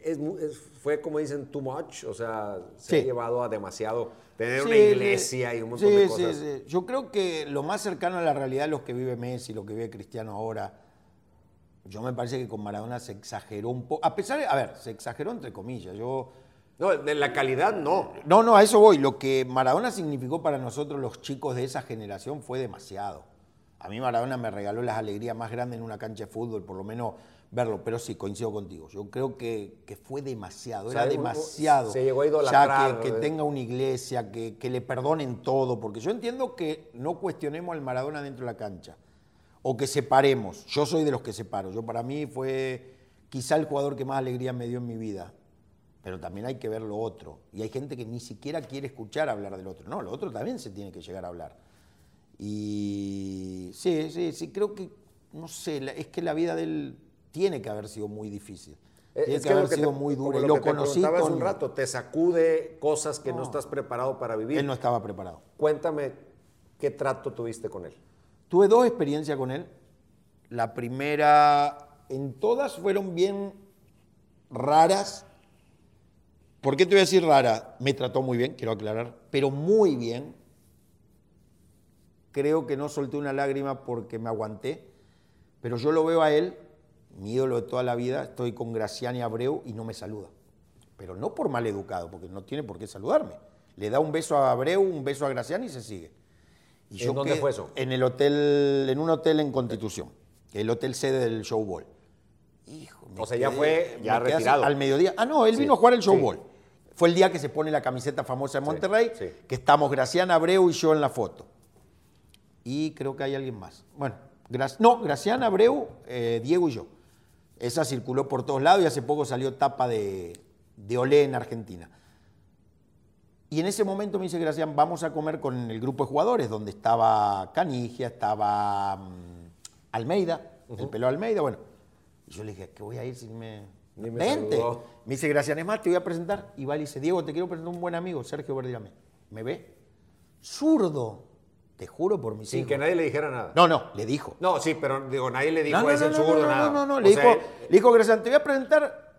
es, es, fue como dicen too much, o sea, se sí. ha llevado a demasiado tener sí, una iglesia y un montón sí, de cosas. Yo creo que lo más cercano a la realidad es lo que vive Messi, lo que vive Cristiano ahora. Yo me parece que con Maradona se exageró un poco, a pesar de, a ver, se exageró entre comillas. Yo no, de la calidad no. No, no, a eso voy. Lo que Maradona significó para nosotros los chicos de esa generación fue demasiado. A mí Maradona me regaló las alegrías más grandes en una cancha de fútbol, por lo menos verlo, pero sí, coincido contigo. Yo creo que, que fue demasiado, o sea, era demasiado. Se llegó a idolatrar. Ya que, que tenga una iglesia, que, que, le perdonen todo, porque yo entiendo que no cuestionemos al Maradona dentro de la cancha, o que separemos. Yo soy de los que separo. Yo para mí fue quizá el jugador que más alegría me dio en mi vida pero también hay que ver lo otro. Y hay gente que ni siquiera quiere escuchar hablar del otro. No, lo otro también se tiene que llegar a hablar. Y sí, sí, sí, creo que, no sé, es que la vida de él tiene que haber sido muy difícil. Tiene es que, que haber sido te, muy duro. Lo, lo que conocí te con... un rato, te sacude cosas que no. No. estás preparado para vivir. Él no estaba preparado. Cuéntame, ¿qué trato tuviste con él? Tuve dos experiencias con él. La primera, en todas fueron bien raras. ¿Por qué te voy a decir rara? Me trató muy bien, quiero aclarar, pero muy bien. Creo que no solté una lágrima porque me aguanté, pero yo lo veo a él, mi ídolo de toda la vida, estoy con Graciani Abreu y no me saluda. Pero no por mal educado, porque no tiene por qué saludarme. Le da un beso a Abreu, un beso a Graciani y se sigue. Y ¿En dónde fue eso? En el hotel, en un hotel en Constitución, el hotel sede del Showball. Hijo, o sea, ya fue ya retirado. Al mediodía. Ah, no, él sí, vino a jugar el Showball. Sí. Fue el día que se pone la camiseta famosa de Monterrey, sí, sí. que estamos Graciana Abreu y yo en la foto. Y creo que hay alguien más. Bueno, Gra no, Graciana Abreu, eh, Diego y yo. Esa circuló por todos lados y hace poco salió tapa de, de Olé en Argentina. Y en ese momento me dice Gracián, vamos a comer con el grupo de jugadores, donde estaba Canigia, estaba um, Almeida, uh -huh. el pelo Almeida, bueno. Y yo le dije, ¿qué voy a ir si me, Vente. saludó. Me dice, gracias, es más, te voy a presentar. Y va y dice, Diego, te quiero presentar un buen amigo, Sergio Verdirame. ¿Me ve? Zurdo. Te juro por mis Sin hijos. que nadie le dijera nada. No, no, le dijo. No, sí, pero digo, nadie le dijo No, no, es no, el no, zurdo, no, nada. no, no, no, O le sea, dijo, le dijo, gracias, te voy a presentar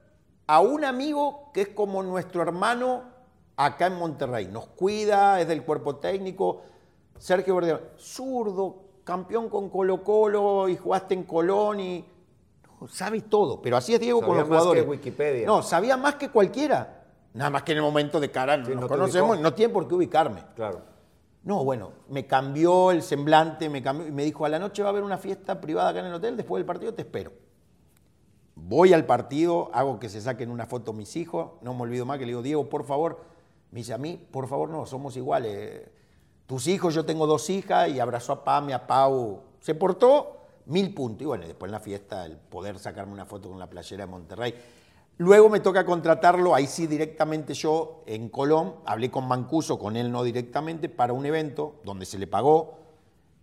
a un amigo que es como nuestro hermano acá en Monterrey. Nos cuida, es del cuerpo técnico. Sergio Verdeano, zurdo, campeón con Colo Colo y jugaste en Colón y... Sabe todo, pero así es Diego con los más jugadores. que Wikipedia. No, sabía más que cualquiera. Nada más que en el momento de cara, Sí, nos no conocemos, ubicó. no tiene por qué ubicarme. Claro. No, bueno, me cambió el semblante, me cambió y me dijo, a la noche va a haber una fiesta privada acá en el hotel, después del partido te espero. Voy al partido, hago que se saquen una foto mis hijos, no me olvido más que le digo, Diego, por favor, me dice a mí, por favor, no, somos iguales. Tus hijos, yo tengo dos hijas y abrazó a Pam y a Pau. Se portó mil puntos. Y bueno, después en la fiesta, el poder sacarme una foto con la playera de Monterrey. Luego me toca contratarlo, ahí sí directamente yo en Colón, hablé con Mancuso, con él no directamente, para un evento donde se le pagó,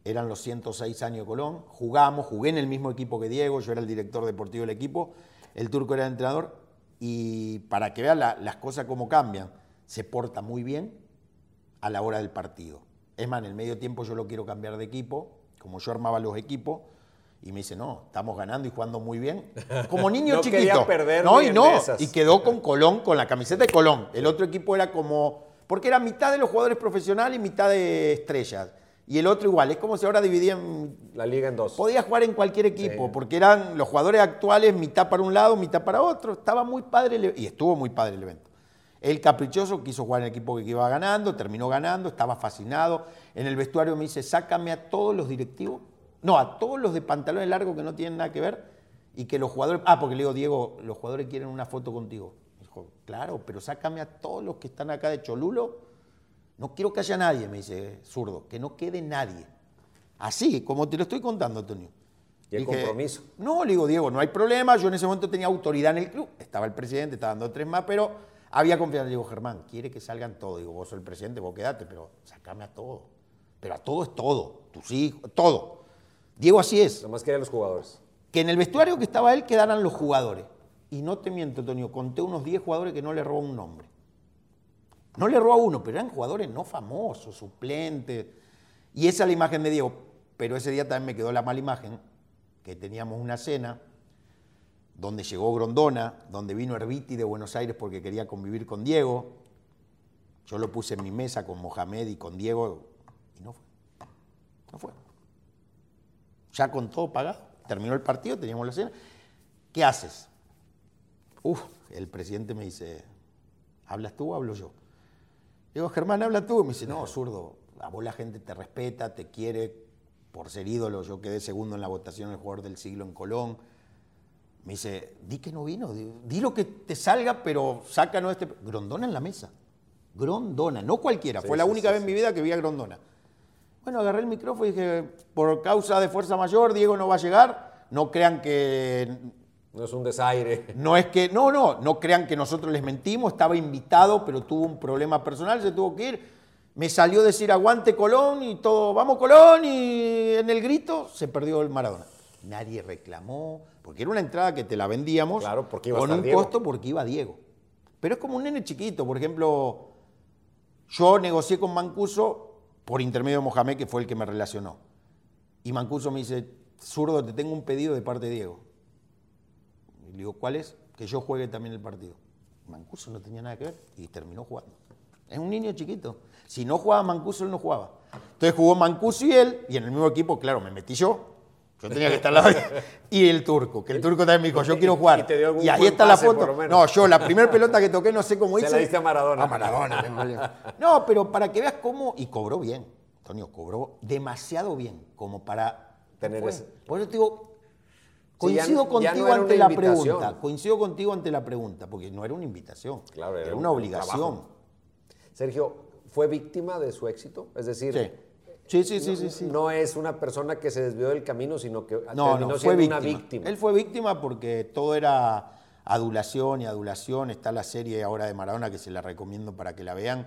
eran los 106 años de Colón, jugamos, jugué en el mismo equipo que Diego, yo era el director deportivo del equipo, el turco era el entrenador, y para que vean la- las cosas cómo cambian, se porta muy bien a la hora del partido. Es más, en el medio tiempo yo lo quiero cambiar de equipo, como yo armaba los equipos, y me dice, no, estamos ganando y jugando muy bien. Como niño No chiquito. quería perder no, y no. esas. Y quedó con Colón, con la camiseta de Colón. El otro equipo era como, porque era mitad de los jugadores profesionales y mitad de estrellas. Y el otro igual, es como si ahora dividían La liga en dos. Podía jugar en cualquier equipo, Sí. porque eran los jugadores actuales, mitad para un lado, mitad para otro. Estaba muy padre el e- y estuvo muy padre el evento. El caprichoso quiso jugar en el equipo que iba ganando, terminó ganando, estaba fascinado. En el vestuario me dice, sácame a todos los directivos, no, a todos los de pantalones largos que no tienen nada que ver y que los jugadores, ah, porque le digo, Diego, los jugadores quieren una foto contigo. Dijo, claro, pero sácame a todos los que están acá de Cholulo. No quiero que haya nadie, me dice zurdo, que no quede nadie. Así, como te lo estoy contando, Antonio. Y el compromiso. No, le digo, Diego, no hay problema. Yo en ese momento tenía autoridad en el club. Estaba el presidente, estaba dando tres más, pero había confianza. Le digo, Germán, quiere que salgan todos. Digo, vos sos el presidente, vos quedate, pero sacame a todos. Pero a todo es todo. Tus hijos, todo. Diego así es. Nomás querían los jugadores. Que en el vestuario que estaba él quedaran los jugadores. Y no te miento, Antonio, conté unos 10 jugadores que no le robó un nombre. No le robó a uno, pero eran jugadores no famosos, suplentes. Y esa es la imagen de Diego. Pero ese día también me quedó la mala imagen, que teníamos una cena donde llegó Grondona, donde vino Herbiti de Buenos Aires porque quería convivir con Diego. Yo lo puse en mi mesa con Mohamed y con Diego y no fue. No fue. Ya con todo pagado. Terminó el partido, teníamos la cena. ¿Qué haces? Uf, el presidente me dice, ¿hablas tú o hablo yo? Digo, Germán, habla tú. Me dice, no, zurdo, a vos la gente te respeta, te quiere por ser ídolo. Yo quedé segundo en la votación del jugador del siglo en Colón. Me dice, di que no vino, di, di lo que te salga, pero sácanos este... Grondona en la mesa. Grondona, no cualquiera. Sí, Fue la sí, única sí, vez en mi vida que vi a Grondona. Bueno, agarré el micrófono y dije, por causa de fuerza mayor, Diego no va a llegar. No crean que No es un desaire. no es que, no, no, no crean que nosotros les mentimos, estaba invitado, pero tuvo un problema personal, se tuvo que ir. Me salió decir aguante Colón y todo, vamos Colón y en el grito se perdió el Maradona. Nadie reclamó, porque era una entrada que te la vendíamos Claro, porque iba a con un Diego. costo porque iba Diego. Pero es como un nene chiquito, por ejemplo, yo negocié con Mancuso por intermedio de Mohamed, que fue el que me relacionó. Y Mancuso me dice, zurdo, te tengo un pedido de parte de Diego. Le digo, ¿cuál es? Que yo juegue también el partido. Mancuso no tenía nada que ver y terminó jugando. Es un niño chiquito. Si no jugaba Mancuso, él no jugaba. Entonces jugó Mancuso y él, y en el mismo equipo, claro, me metí yo. Yo tenía que estar al lado. de- Y el turco, que el turco también me dijo, yo quiero jugar. y ahí está la pase, foto. No, yo la primera pelota que toqué, no sé cómo Se hice. la diste a Maradona. A Maradona. No, pero para que veas cómo. Y cobró bien. Antonio, cobró demasiado bien como para. Tener fue. ese- Por eso te digo. Sí, ya- Coincido ya contigo no ante la invitación. pregunta. Coincido contigo ante la pregunta, porque no era una invitación. Claro, era era un- una un obligación. trabajo. Sergio, ¿fue víctima de su éxito? Es decir, Sí. Sí, sí, sí, sí, sí. no es una persona que se desvió del camino, sino que No, terminó no, fue siendo víctima. una víctima. Él fue víctima porque todo era adulación y adulación. Está la serie ahora de Maradona que se la recomiendo para que la vean.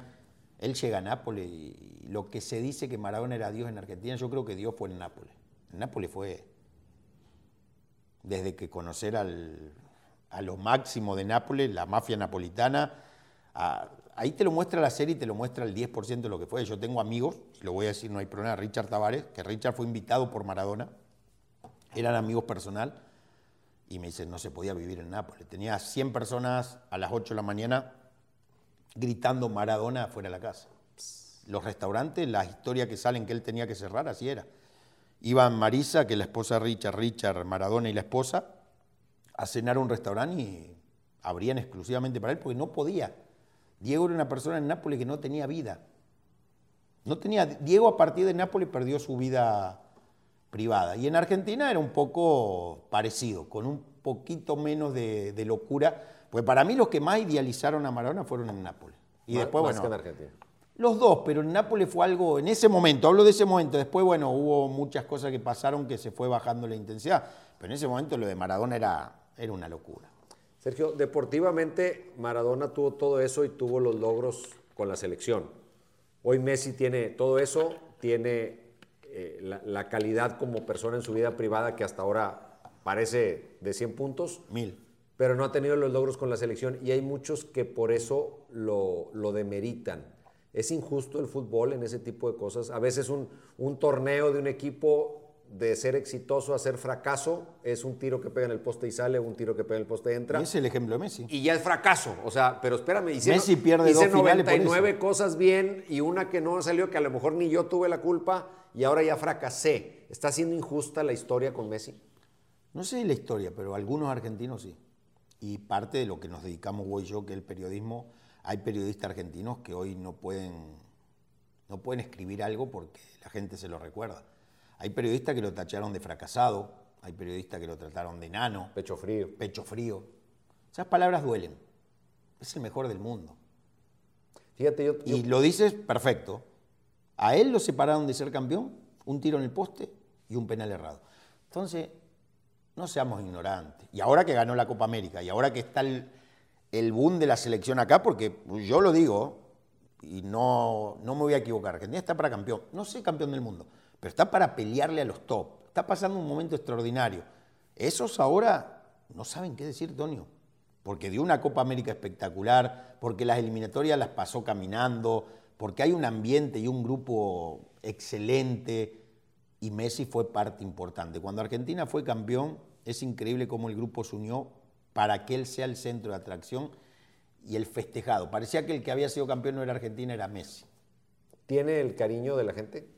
Él llega a Nápoles y lo que se dice que Maradona era Dios en Argentina, yo creo que Dios fue en Nápoles. En Nápoles fue desde que conocer al, a lo máximo de Nápoles, la mafia napolitana, a- ahí te lo muestra la serie y te lo muestra el 10% de lo que fue. Yo tengo amigos, lo voy a decir, no hay problema, Richard Tavares, que Richard fue invitado por Maradona, eran amigos personal, y me dicen, no se podía vivir en Nápoles. Tenía 100 personas a las 8 de la mañana gritando Maradona fuera de la casa. Los restaurantes, la historia que salen que él tenía que cerrar, así era. Iban Marisa, que la esposa de Richard, Richard, Maradona y la esposa, a cenar a un restaurante y abrían exclusivamente para él porque no podía. Diego era una persona en Nápoles que no tenía vida. No tenía, Diego a partir de Nápoles perdió su vida privada. Y en Argentina era un poco parecido, con un poquito menos de, de locura. Pues para mí los que más idealizaron a Maradona fueron en Nápoles. Y Más- después, más bueno, que en Argentina. los dos, pero en Nápoles fue algo, en ese momento, hablo de ese momento, después, bueno, hubo muchas cosas que pasaron que se fue bajando la intensidad, pero en ese momento lo de Maradona era, era una locura. Sergio, deportivamente Maradona tuvo todo eso y tuvo los logros con la selección. Hoy Messi tiene todo eso, tiene eh, la, la calidad como persona en su vida privada que hasta ahora parece de 100 puntos, Mil. pero no ha tenido los logros con la selección y hay muchos que por eso lo, lo demeritan. Es injusto el fútbol en ese tipo de cosas. A veces un, un torneo de un equipo de ser exitoso a ser fracaso es un tiro que pega en el poste y sale, un tiro que pega en el poste y entra Y es el ejemplo de Messi. y ya es fracaso. O sea, pero espérame, hice, Messi pierde hice dos finales por 99 eso. cosas bien y una que no salió, que a lo mejor ni yo tuve la culpa y ahora ya fracasé. ¿Está siendo injusta la historia con Messi? No sé la historia, pero algunos argentinos sí. Y parte de lo que nos dedicamos vos y yo, que es el periodismo, hay periodistas argentinos que hoy no pueden, no pueden escribir algo porque la gente se lo recuerda. Hay periodistas que lo tacharon de fracasado, hay periodistas que lo trataron de enano, Pecho frío. pecho frío. Esas palabras duelen. Es el mejor del mundo. Fíjate, yo, yo- Y lo dices perfecto. A él lo separaron de ser campeón, un tiro en el poste y un penal errado. Entonces, no seamos ignorantes. Y ahora que ganó la Copa América, y ahora que está el, el boom de la selección acá, porque yo lo digo, y no, no me voy a equivocar, Argentina está para campeón. No sé campeón del mundo, pero está para pelearle a los top. Está pasando un momento extraordinario. Esos ahora no saben qué decir, Tonio porque dio una Copa América espectacular, porque las eliminatorias las pasó caminando, porque hay un ambiente y un grupo excelente, y Messi fue parte importante. Cuando Argentina fue campeón, es increíble cómo el grupo se unió para que él sea el centro de atracción y el festejado. Parecía que el que había sido campeón no era Argentina, era Messi. ¿tiene el cariño de la gente?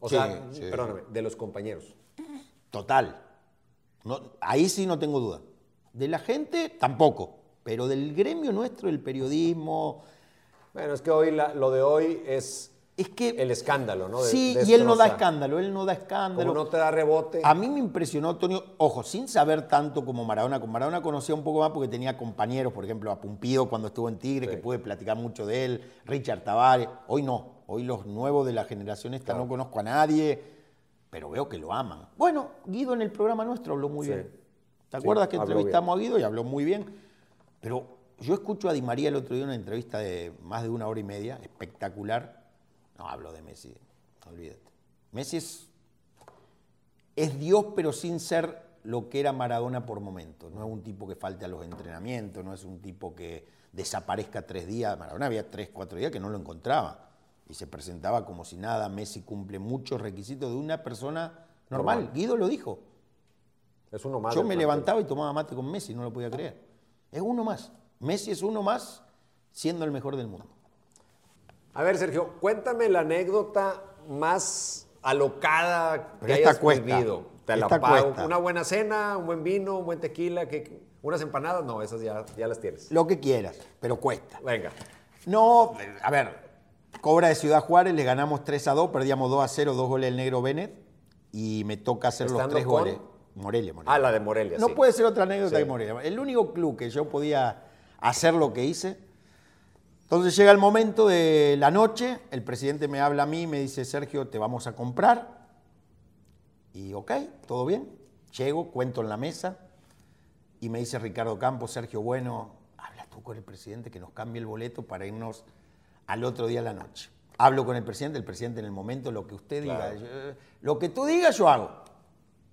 O Sí, sea, sí. perdóname, de los compañeros. Total. No, ahí sí no tengo duda. De la gente tampoco, pero del gremio nuestro, el periodismo, Bueno, es que hoy la- lo de hoy es es que... el escándalo, ¿no? De- Sí, y él no da escándalo, él no da Como escándalo. no te da rebote. A mí me impresionó, Tonio, ojo, sin saber tanto como Maradona. Con Maradona conocía un poco más porque tenía compañeros, por ejemplo, a Pumpido cuando estuvo en Tigre, que pude platicar mucho de él, Richard Tavares. Hoy no, hoy los nuevos de la generación esta no conozco a nadie, pero veo que lo aman. Bueno, Guido en el programa nuestro habló muy Sí. bien. ¿Te Sí, acuerdas que entrevistamos a Guido y habló muy bien? Pero yo escucho a Di María el otro día una entrevista de más de una hora y media, espectacular. No hablo de Messi, olvídate. Messi es, es Dios, pero sin ser lo que era Maradona por momentos. No es un tipo que falte a los entrenamientos, no es un tipo que desaparezca tres días. Maradona había tres, cuatro días que no lo encontraba. Y se presentaba como si nada. Messi cumple muchos requisitos de una persona normal. Normal. Guido lo dijo. es uno más. Yo me levantaba y tomaba mate con Messi, no lo podía creer. Es uno más. Messi es uno más siendo el mejor del mundo. A ver, Sergio, cuéntame la anécdota más alocada Pero que hayas cuesta, vivido. Te la pago. cuesta. Una buena cena, un buen vino, un buen tequila, que, unas empanadas, no, esas ya, ya las tienes. Lo que quieras, pero cuesta. Venga. No, a ver, Cobra de Ciudad Juárez, le ganamos 3 a 2, perdíamos 2 a 0, dos goles del negro Bennett y me toca hacer los ¿Estando tres con? goles. Morelia, Morelia. Ah, la de Morelia, No sí. puede ser otra anécdota Sí. que Morelia. El único club que yo podía hacer lo que hice. Entonces llega el momento de la noche, el presidente me habla a mí y me dice, Sergio, te vamos a comprar. Y ok, todo bien. Llego, cuento en la mesa y me dice Ricardo Campos, Sergio, bueno, habla tú con el presidente que nos cambie el boleto para irnos al otro día a la noche. Hablo con el presidente, el presidente en el momento, lo que usted Claro. diga, yo- lo que tú digas yo hago.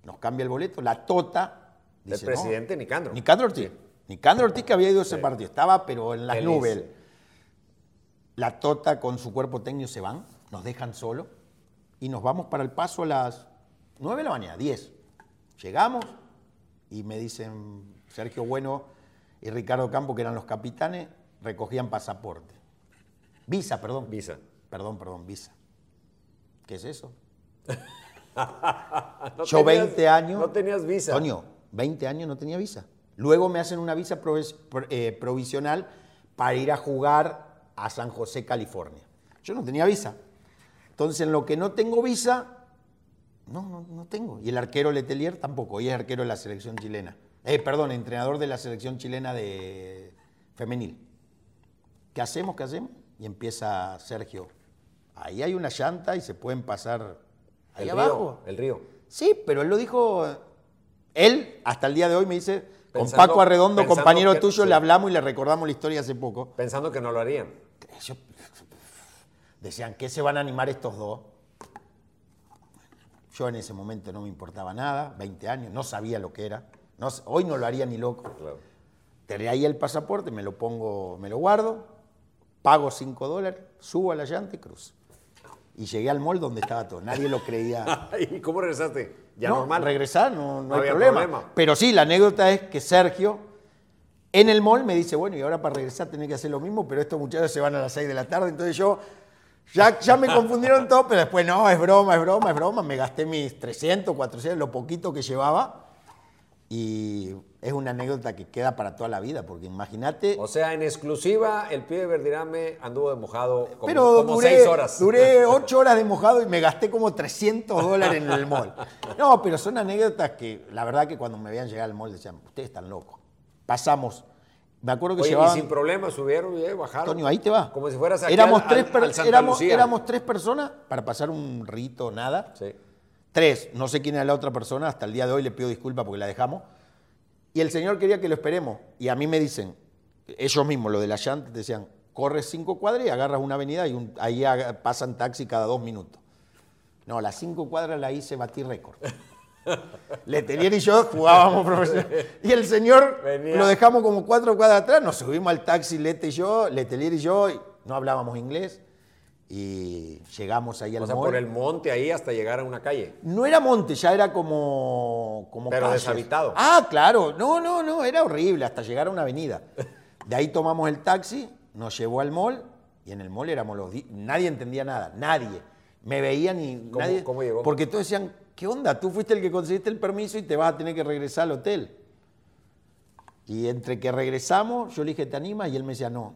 Nos cambia el boleto, la tota. El dice, no. presidente Nicandro. Nicandro Ortiz. Nicandro Ortiz que había ido a ese Sí. partido, estaba pero en las Feliz. nubes. La Tota con su cuerpo técnico se van, nos dejan solo y nos vamos para el paso a las 9 de la mañana, 10. Llegamos y me dicen Sergio Bueno y Ricardo Campo, que eran los capitanes, recogían pasaporte. Visa, perdón. Visa. Perdón, perdón, Visa. ¿Qué es eso? No Yo tenías- 20 años. No tenías visa. Toño, 20 años no tenía visa. Luego me hacen una visa provis- eh, provisional para ir a jugar a San José, California. Yo no tenía visa. Entonces, en lo que no tengo visa, no, no, no tengo. Y el arquero Letelier tampoco. Hoy es arquero de la selección chilena. Eh, perdón, entrenador de la selección chilena de femenil. ¿Qué hacemos? ¿Qué hacemos? Y empieza Sergio. Ahí hay una llanta y se pueden pasar ahí el abajo. río. El río. Sí, pero él lo dijo. Él, hasta el día de hoy, me dice, con Paco Arredondo, compañero que- tuyo, sí. le hablamos y le recordamos la historia hace poco. Pensando que no lo harían. Ellos decían, ¿qué se van a animar estos dos? Yo en ese momento no me importaba nada, 20 años, no sabía lo que era. No, hoy no lo haría ni loco. Claro. Traía ahí el pasaporte, me lo pongo, me lo guardo, pago 5 dólares, subo a la llanta y cruzo. Y llegué al mall donde estaba todo. Nadie lo creía. ¿Y cómo regresaste? Ya no, normal. regresar, no, no No hay había problema. problema. Pero sí, la anécdota es que Sergio en el mall me dice, bueno, y ahora para regresar tenés que hacer lo mismo, pero estos muchachos se van a las 6 de la tarde, entonces yo ya, ya me confundieron todo, pero después no, es broma, es broma, es broma. Me gasté mis 300, 400, lo poquito que llevaba. Y es una anécdota que queda para toda la vida, porque imagínate... O sea, en exclusiva, el pibe Verdirame anduvo de mojado como, Pero como duré, seis horas. duré ocho horas de mojado y me gasté como 300 dólares en el mall. No, pero son anécdotas que la verdad que cuando me veían llegar al mall decían, ustedes están locos. Pasamos. Me acuerdo que Oye, llevaban... y sin problema subieron y eh, bajaron. Antonio, ahí te va. Como si fueras aquí éramos al- tres al- per- al Santa éramos, Lucía. éramos tres personas para pasar un rito, nada. Sí. Tres, no sé quién era la otra persona, hasta el día de hoy le pido disculpas porque la dejamos. Y el señor quería que lo esperemos. Y a mí me dicen, ellos mismos, lo de la llanta, decían, corres cinco cuadras y agarras una avenida y un- ahí pasan taxi cada dos minutos. No, las cinco cuadras la hice, batí récord. Letelier y yo jugábamos profesional. Y el señor Venía. lo dejamos como cuatro cuadras atrás, nos subimos al taxi, Lete y yo, Letelier y yo, y no hablábamos inglés. Y llegamos ahí al O sea, mall. por el monte ahí hasta llegar a una calle. No era monte, ya era como. como Pero calles. deshabitado. Ah, claro. No, no, no, era horrible hasta llegar a una avenida. De ahí tomamos el taxi, nos llevó al mall y en el mall éramos los. di- Nadie entendía nada, nadie. Me veían y. ¿Cómo- nadie, cómo llegó? Porque todos decían, ¿qué onda? Tú fuiste el que conseguiste el permiso y te vas a tener que regresar al hotel. Y entre que regresamos, yo le dije, ¿te animas? Y él me decía, no.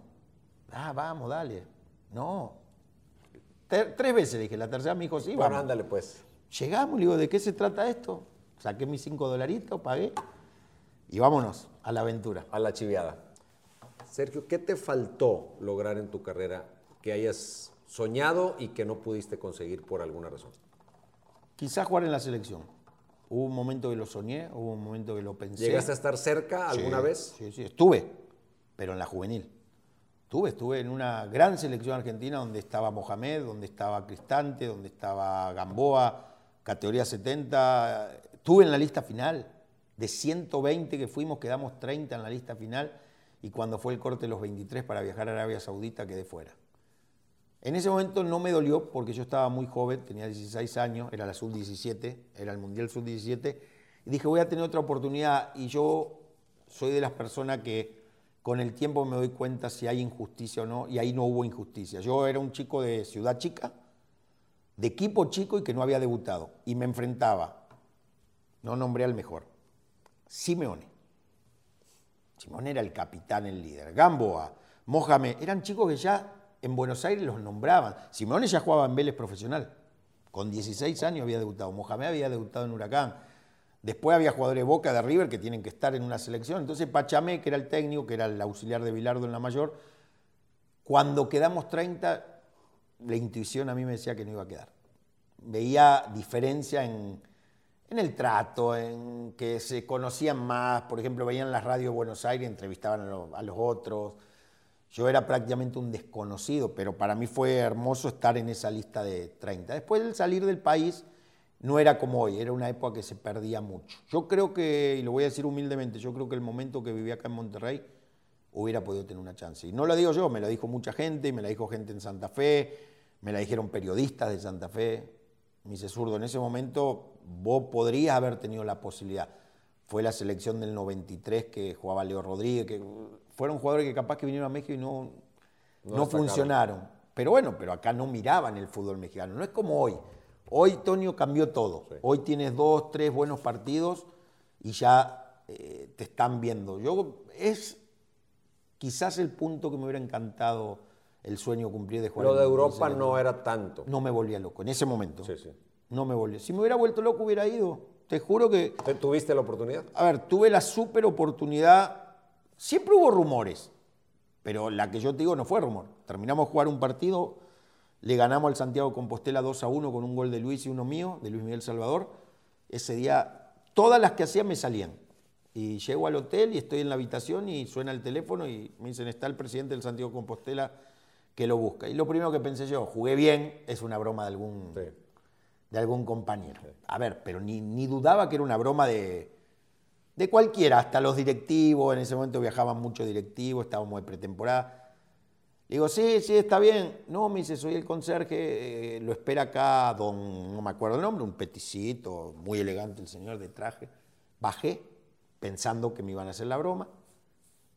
Ah, vamos, dale. No. Ter- tres veces le dije, la tercera me dijo, sí, Bueno, vamos. ándale pues. Llegamos, le digo, ¿de qué se trata esto? Saqué mis cinco dolaritos, pagué y vámonos a la aventura. A la chiviada. Sergio, ¿qué te faltó lograr en tu carrera que hayas soñado y que no pudiste conseguir por alguna razón? Quizás jugar en la selección. Hubo un momento que lo soñé, hubo un momento que lo pensé. ¿Llegaste a estar cerca alguna Sí, vez? Sí, sí, estuve, pero en la juvenil. Estuve, estuve en una gran selección argentina donde estaba Mohamed, donde estaba Cristante, donde estaba Gamboa, categoría 70. Estuve en la lista final. De 120 que fuimos, quedamos 30 en la lista final. Y cuando fue el corte de los 23 para viajar a Arabia Saudita, quedé fuera. En ese momento no me dolió porque yo estaba muy joven, tenía 16 años, era la sub-17, era el Mundial sub-17, y dije, voy a tener otra oportunidad. Y yo soy de las personas que con el tiempo me doy cuenta si hay injusticia o no, y ahí no hubo injusticia. Yo era un chico de ciudad chica, de equipo chico y que no había debutado, y me enfrentaba, no nombré al mejor, Simeone. Simeone era el capitán, el líder. Gamboa, Mohamed, eran chicos que ya en Buenos Aires los nombraban. Simeone ya jugaba en Vélez profesional. Con 16 años había debutado. Mohamed había debutado en Huracán. Después había jugadores de Boca, de River, que tienen que estar en una selección. Entonces Pachamé, que era el técnico, que era el auxiliar de Bilardo en la mayor, cuando quedamos 30, la intuición a mí me decía que no iba a quedar. Veía diferencia en, el trato, en que se conocían más, por ejemplo, veían las radios de Buenos Aires, entrevistaban a, lo- a los otros. Yo era prácticamente un desconocido, pero para mí fue hermoso estar en esa lista de 30. Después del salir del país, no era como hoy, era una época que se perdía mucho. Yo creo que, y lo voy a decir humildemente, yo creo que el momento que viví acá en Monterrey hubiera podido tener una chance. Y no lo digo yo, me lo dijo mucha gente, me la dijo gente en Santa Fe, me la dijeron periodistas de Santa Fe. Me dice, zurdo, en ese momento vos podrías haber tenido la posibilidad. Fue la selección del 93 que jugaba Leo Rodríguez, que fueron jugadores que capaz que vinieron a México y no, No no, funcionaron. Pero bueno, pero acá no miraban el fútbol mexicano. No es como hoy. Hoy, Tonio, cambió todo. Hoy tienes dos, tres buenos partidos y ya eh, te están viendo. Yo, es quizás el punto que me hubiera encantado el sueño cumplir de jugar. Lo de Europa no era tanto. No me volvía loco, en ese momento. Sí, sí. No me volvía. Si me hubiera vuelto loco, hubiera ido. Te juro que ¿Te- ¿Tuviste la oportunidad? a ver, tuve la super oportunidad. Siempre hubo rumores, pero la que yo te digo no fue rumor. Terminamos jugar un partido, le ganamos al Santiago Compostela 2 a 1 con un gol de Luis y uno mío, de Luis Miguel Salvador. Ese día, todas las que hacía me salían. Y llego al hotel y estoy en la habitación y suena el teléfono y me dicen, está el presidente del Santiago Compostela que lo busca. Y lo primero que pensé yo, jugué bien, es una broma de algún Sí. de algún compañero. A ver, pero ni, ni dudaba que era una broma de, de cualquiera, hasta los directivos, en ese momento viajaban muchos directivos, estábamos de pretemporada. Le digo, sí, sí, está bien. No, me dice, soy el conserje, eh, lo espera acá don, no me acuerdo el nombre, un peticito, muy elegante el señor de traje. Bajé pensando que me iban a hacer la broma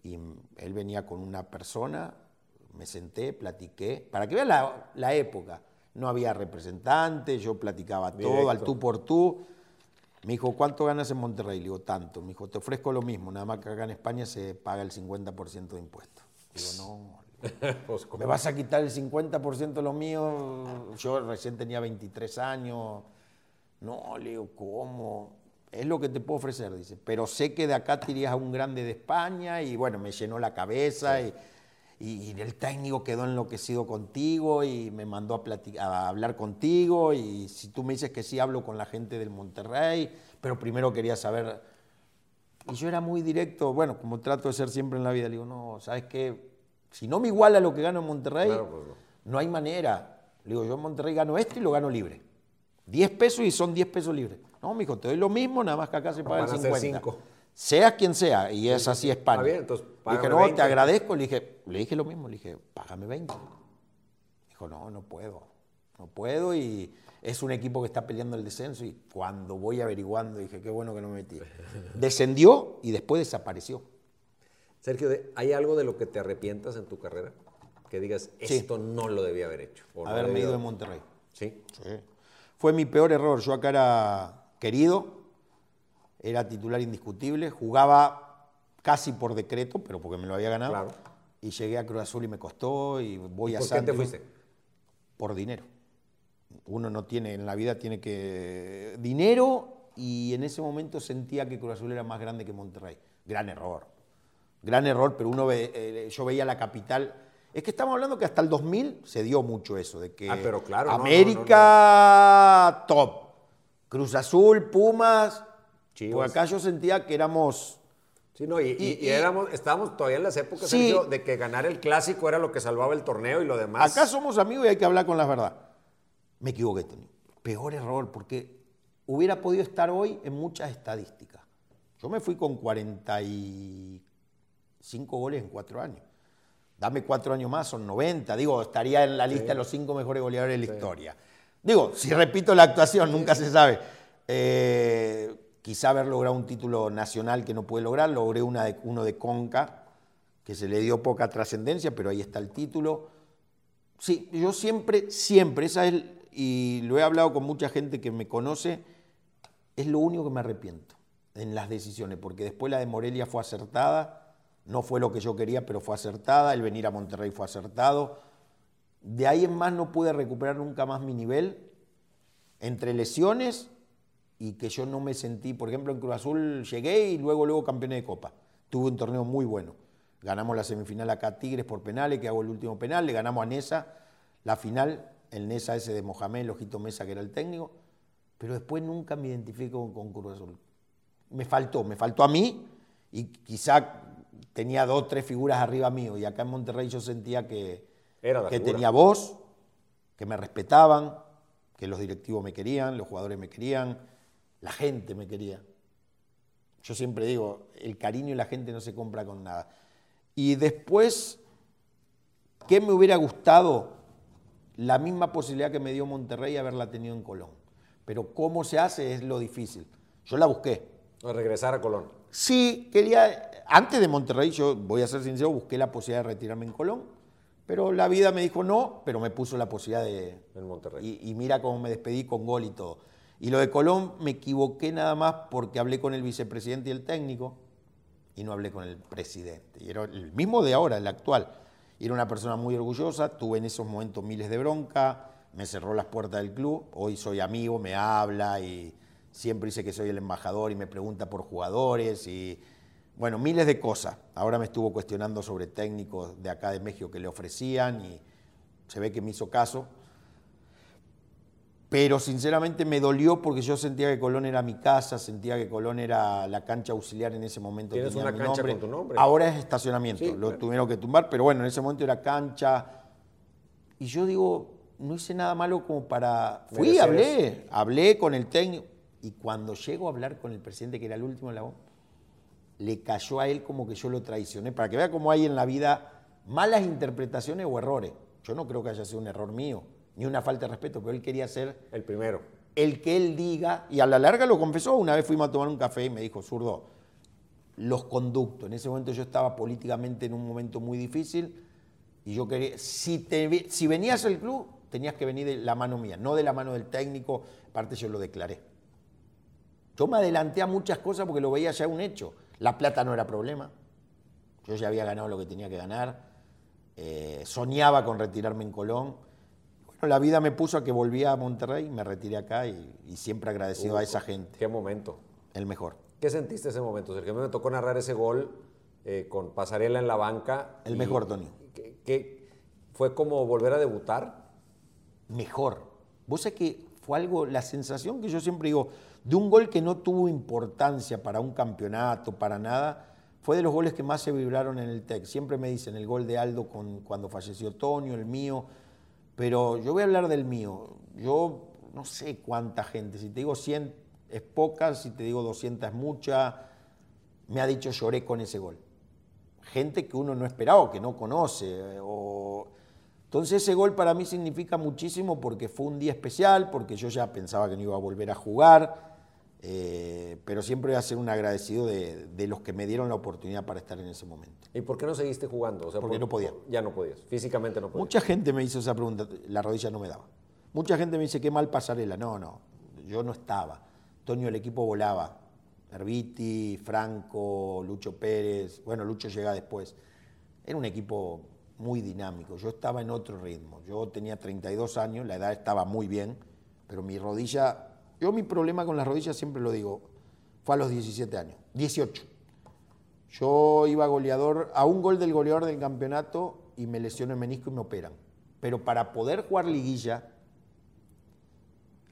y él venía con una persona, me senté, platiqué, para que vean la, la época. No había representantes, yo platicaba todo, al Directo. tú por tú. Me dijo, ¿cuánto ganas en Monterrey? Le digo, tanto. Me dijo, te ofrezco lo mismo, nada más que acá en España se paga el 50% de impuestos. Digo, no, Pues. ¿me vas a quitar el 50% de lo mío? Yo recién tenía 23 años. No, le digo, ¿cómo? Es lo que te puedo ofrecer, dice. Pero sé que de acá te irías a un grande de España y bueno, me llenó la cabeza y, y- y el técnico quedó enloquecido contigo y me mandó a, a hablar contigo y si tú me dices que sí, hablo con la gente del Monterrey, pero primero quería saber... Y yo era muy directo, bueno, como trato de ser siempre en la vida, le digo, no, ¿sabes qué? Si no me iguala lo que gano en Monterrey, Claro, pues no. no hay manera. Le digo, yo en Monterrey gano esto y lo gano libre. 10 pesos y son 10 pesos libres. No, mijo, te doy lo mismo, nada más que acá se paga Van el a ser 50. cinco. Seas quien sea, y es así España. Bien, entonces, le dije, no, 20. te agradezco. Le dije, le dije lo mismo, le dije, págame 20. Dijo, no, no puedo. No puedo y es un equipo que está peleando el descenso y cuando voy averiguando dije, qué bueno que no me metí. Descendió y después desapareció. Sergio, ¿de- ¿hay algo de lo que te arrepientas en tu carrera? Que digas, Sí. esto no lo debía haber hecho. o Haberme ido de Monterrey. Sí. Sí. Fue mi peor error. Yo acá era querido, era titular indiscutible, jugaba casi por decreto, pero porque me lo había ganado. Claro. Y llegué a Cruz Azul y me costó y voy a ¿Por qué te Santos fuiste? Por dinero. Uno no tiene, en la vida tiene que... Dinero y en ese momento sentía que Cruz Azul era más grande que Monterrey. Gran error. Gran error, pero uno ve, eh, yo veía la capital... Es que estamos hablando que hasta el 2000 se dio mucho eso, de que Ah, pero claro, no, no, América top, Cruz Azul, Pumas, Chivas. Porque acá yo sentía que éramos... Sí, no, y, y- Y- y y- éramos, estábamos todavía en las épocas, Sí. Sergio, de que ganar el clásico era lo que salvaba el torneo y lo demás. Acá somos amigos y hay que hablar con la verdad. Me equivoqué, Tony. Peor error, porque hubiera podido estar hoy en muchas estadísticas. Yo me fui con 45 goles en cuatro años. Dame cuatro años más, son 90. Digo, estaría en la lista de los cinco mejores goleadores de la historia. Digo, si repito la actuación, nunca se sabe. Eh, quizá haber logrado un título nacional que no pude lograr, logré una de- uno de Conca, que se le dio poca trascendencia, pero ahí está el título. Sí, yo siempre, siempre, esa es, y lo he hablado con mucha gente que me conoce, es lo único que me arrepiento en las decisiones, porque después la de Morelia fue acertada, no fue lo que yo quería, pero fue acertada, el venir a Monterrey fue acertado. De ahí en más no pude recuperar nunca más mi nivel, entre lesiones y que yo no me sentí, por ejemplo, en Cruz Azul llegué y luego, luego campeón de Copa. Tuve un torneo muy bueno. Ganamos la semifinal acá a Tigres por penales, que hago el último penal, le ganamos a Nesa la final, el Nesa ese de Mohamed, el Ojito Mesa, que era el técnico, pero después nunca me identifico con, con Cruz Azul. Me faltó, me faltó a mí y quizá tenía dos, tres figuras arriba mío y acá en Monterrey yo sentía que, Era que figura. tenía voz, que me respetaban, que los directivos me querían, los jugadores me querían, la gente me quería. Yo siempre digo, el cariño y la gente no se compra con nada. Y después, ¿qué me hubiera gustado? La misma posibilidad que me dio Monterrey haberla tenido en Colón. Pero cómo se hace es lo difícil. Yo la busqué. Regresar a Colón. Sí, quería, antes de Monterrey, yo voy a ser sincero, busqué la posibilidad de retirarme en Colón, Pero la vida me dijo no, pero me puso la posibilidad de... En Monterrey. Y, y mira cómo me despedí con gol y todo. Y lo de Colón me equivoqué nada más porque hablé con el vicepresidente y el técnico y no hablé con el presidente. Y era el mismo de ahora, el actual. Y era una persona muy orgullosa, tuve en esos momentos miles de bronca, me cerró las puertas del club, hoy soy amigo, me habla y siempre dice que soy el embajador y me pregunta por jugadores y bueno, miles de cosas. Ahora me estuvo cuestionando sobre técnicos de acá de México que le ofrecían y se ve que me hizo caso. Pero sinceramente me dolió porque yo sentía que Colón era mi casa, sentía que Colón era la cancha auxiliar en ese momento. Tienes tenía una mi cancha nombre. con tu nombre. Ahora es estacionamiento, Sí, lo claro. tuvieron que tumbar, pero bueno, en ese momento era cancha. Y yo digo, no hice nada malo como para... Fui, hablé, hablé con el técnico. Y cuando llego a hablar con el presidente, que era el último en la le cayó a él como que yo lo traicioné, para que vea cómo hay en la vida malas interpretaciones o errores. Yo no creo que haya sido un error mío, ni una falta de respeto, pero él quería ser El primero. el que él diga, y a la larga lo confesó, una vez fuimos a tomar un café y me dijo, zurdo, los conductos. En ese momento yo estaba políticamente en un momento muy difícil y yo quería, si, te, si venías al club, tenías que venir de la mano mía, no de la mano del técnico, aparte yo lo declaré. Yo me adelanté a muchas cosas porque lo veía ya un hecho. La plata no era problema, yo ya había ganado lo que tenía que ganar, eh, soñaba con retirarme en Colón. Bueno, la vida me puso a que volvía a Monterrey, me retiré acá y, y siempre agradecido a esa gente, Qué momento. el mejor. ¿Qué sentiste ese momento, Sergio? A mí me tocó narrar ese gol eh, con Pasarela en la banca. El y- mejor, Tony. que- que fue como volver a debutar. mejor. Vos sabés que fue algo, la sensación que yo siempre digo, de un gol que no tuvo importancia para un campeonato, para nada, fue de los goles que más se vibraron en el TEC. Siempre me dicen el gol de Aldo con, cuando falleció Tonio, el mío, pero yo voy a hablar del mío. Yo no sé cuánta gente, si te digo 100 es poca, si te digo 200 es mucha, me ha dicho lloré con ese gol. Gente que uno no esperaba, que no conoce, o... Entonces ese gol para mí significa muchísimo porque fue un día especial, porque yo ya pensaba que no iba a volver a jugar, eh, pero siempre voy a ser un agradecido de, de los que me dieron la oportunidad para estar en ese momento. ¿Y por qué no seguiste jugando? O sea, Porque por- no podía. Ya no podías. Físicamente no podías. Mucha gente me hizo esa pregunta, la rodilla no me daba. Mucha gente me dice, qué mal pasarela. No, no, yo no estaba. Toño, el equipo volaba. Herbiti, Franco, Lucho Pérez, bueno, Lucho llega después. Era un equipo muy dinámico. Yo estaba en otro ritmo. Yo tenía 32 años, la edad estaba muy bien, pero mi rodilla, yo mi problema con las rodillas siempre lo digo, fue a los 17 años, 18. Yo iba goleador, a un gol del goleador del campeonato y me lesiono el menisco y me operan. Pero para poder jugar liguilla,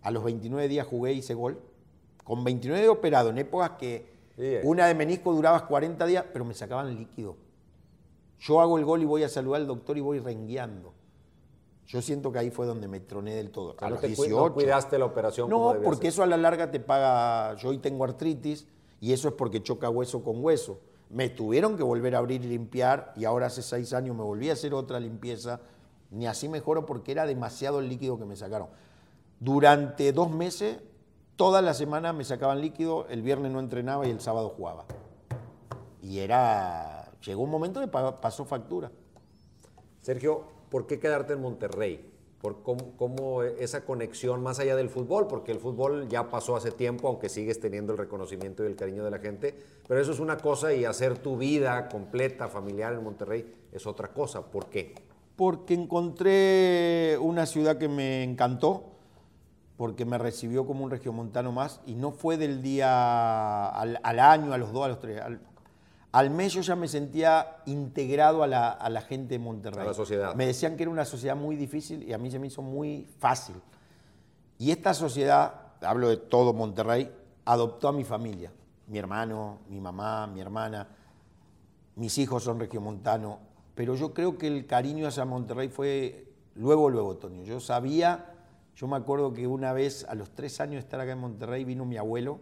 a los 29 días jugué y hice gol. Con 29 de operado, en épocas que Sí, eh. una de menisco duraba 40 días, pero me sacaban líquido. Yo hago el gol y voy a saludar al doctor y voy rengueando. Yo siento que ahí fue donde me troné del todo. A no los te cu- 18. no cuidaste la operación No, porque ser. eso a la larga te paga. Yo hoy tengo artritis y eso es porque choca hueso con hueso. Me tuvieron que volver a abrir y limpiar y ahora hace seis años me volví a hacer otra limpieza. Ni así mejoro porque era demasiado el líquido que me sacaron. Durante dos meses, toda la semana me sacaban líquido, el viernes no entrenaba y el sábado jugaba. Y era. Llegó un momento que pa- pasó factura. Sergio, ¿por qué quedarte en Monterrey? ¿Por cómo, esa conexión más allá del fútbol? Porque el fútbol ya pasó hace tiempo, aunque sigues teniendo el reconocimiento y el cariño de la gente. Pero eso es una cosa y hacer tu vida completa, familiar en Monterrey es otra cosa. ¿Por qué? Porque encontré una ciudad que me encantó, porque me recibió como un regiomontano más, y no fue del día al, año, a los dos, a los tres. Al mes yo ya me sentía integrado a la, a la gente de Monterrey. A la sociedad. Me decían que era una sociedad muy difícil y a mí se me hizo muy fácil. Y esta sociedad, hablo de todo Monterrey, adoptó a mi familia. Mi hermano, mi mamá, mi hermana, mis hijos son regiomontanos. Pero yo creo que el cariño hacia Monterrey fue luego, luego, Toño. Yo sabía, yo me acuerdo que una vez, a los tres años de estar acá en Monterrey, vino mi abuelo,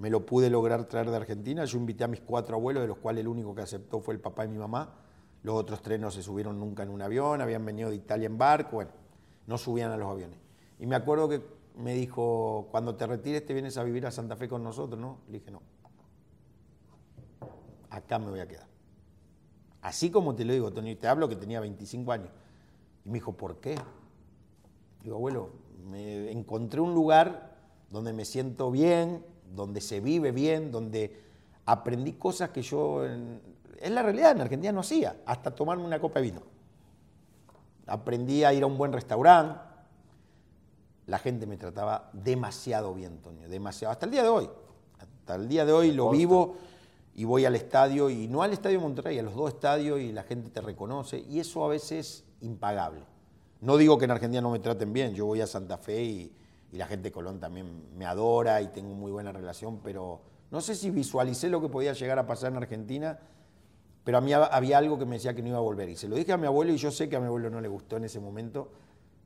me lo pude lograr traer de Argentina. Yo invité a mis cuatro abuelos, de los cuales el único que aceptó fue el papá y mi mamá. Los otros tres no se subieron nunca en un avión, habían venido de Italia en barco, bueno, no subían a los aviones. Y me acuerdo que me dijo, cuando te retires te vienes a vivir a Santa Fe con nosotros, ¿no? Le dije, no. Acá me voy a quedar. Así como te lo digo, Tony, te hablo que tenía 25 años. Y me dijo, ¿por qué? Digo, abuelo, me encontré un lugar donde me siento bien, donde se vive bien, donde aprendí cosas que yo, en, en la realidad en Argentina no hacía, hasta tomarme una copa de vino. Aprendí a ir a un buen restaurante, la gente me trataba demasiado bien, Toño, demasiado, hasta el día de hoy. Hasta el día de hoy lo vivo y voy al estadio, y no al estadio de Monterrey, a los dos estadios y la gente te reconoce, y eso a veces es impagable. No digo que en Argentina no me traten bien, yo voy a Santa Fe y, y la gente de Colón también me adora y tengo muy buena relación, pero no sé si visualicé lo que podía llegar a pasar en Argentina, pero a mí había algo que me decía que no iba a volver. Y se lo dije a mi abuelo y yo sé que a mi abuelo no le gustó en ese momento,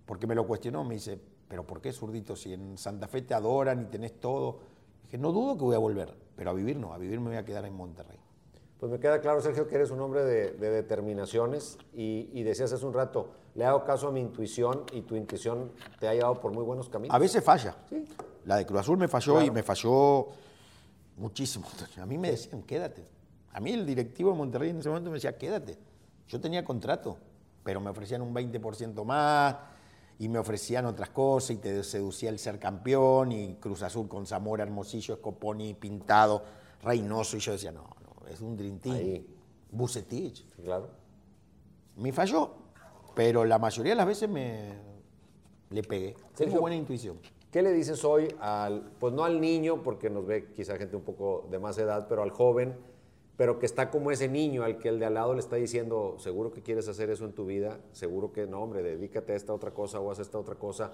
porque me lo cuestionó, me dice, pero ¿por qué zurdito? Si en Santa Fe te adoran y tenés todo. Dije, no dudo que voy a volver, pero a vivir no, a vivir me voy a quedar en Monterrey. Pues me queda claro, Sergio, que eres un hombre de, determinaciones y, y, decías hace un rato, le hago caso a mi intuición y tu intuición te ha llevado por muy buenos caminos. A veces falla. ¿Sí? La de Cruz Azul me falló y me falló muchísimo. A mí me decían, quédate. A mí el directivo de Monterrey en ese momento me decía, quédate. Yo tenía contrato, pero me ofrecían un 20% más y me ofrecían otras cosas y te seducía el ser campeón y Cruz Azul con Zamora, Hermosillo, Escoponi, Pintado, Reynoso y yo decía, no, no, es un Dream Team. Bucetich. Claro. Me falló, pero la mayoría de las veces me le pegué. Tengo buena intuición. ¿Qué le dices hoy al, pues no al niño, porque nos ve quizá gente un poco de más edad, pero al joven, pero que está como ese niño al que el de al lado le está diciendo, seguro que quieres hacer eso en tu vida, seguro que no, hombre, dedícate a esta otra cosa o haz esta otra cosa.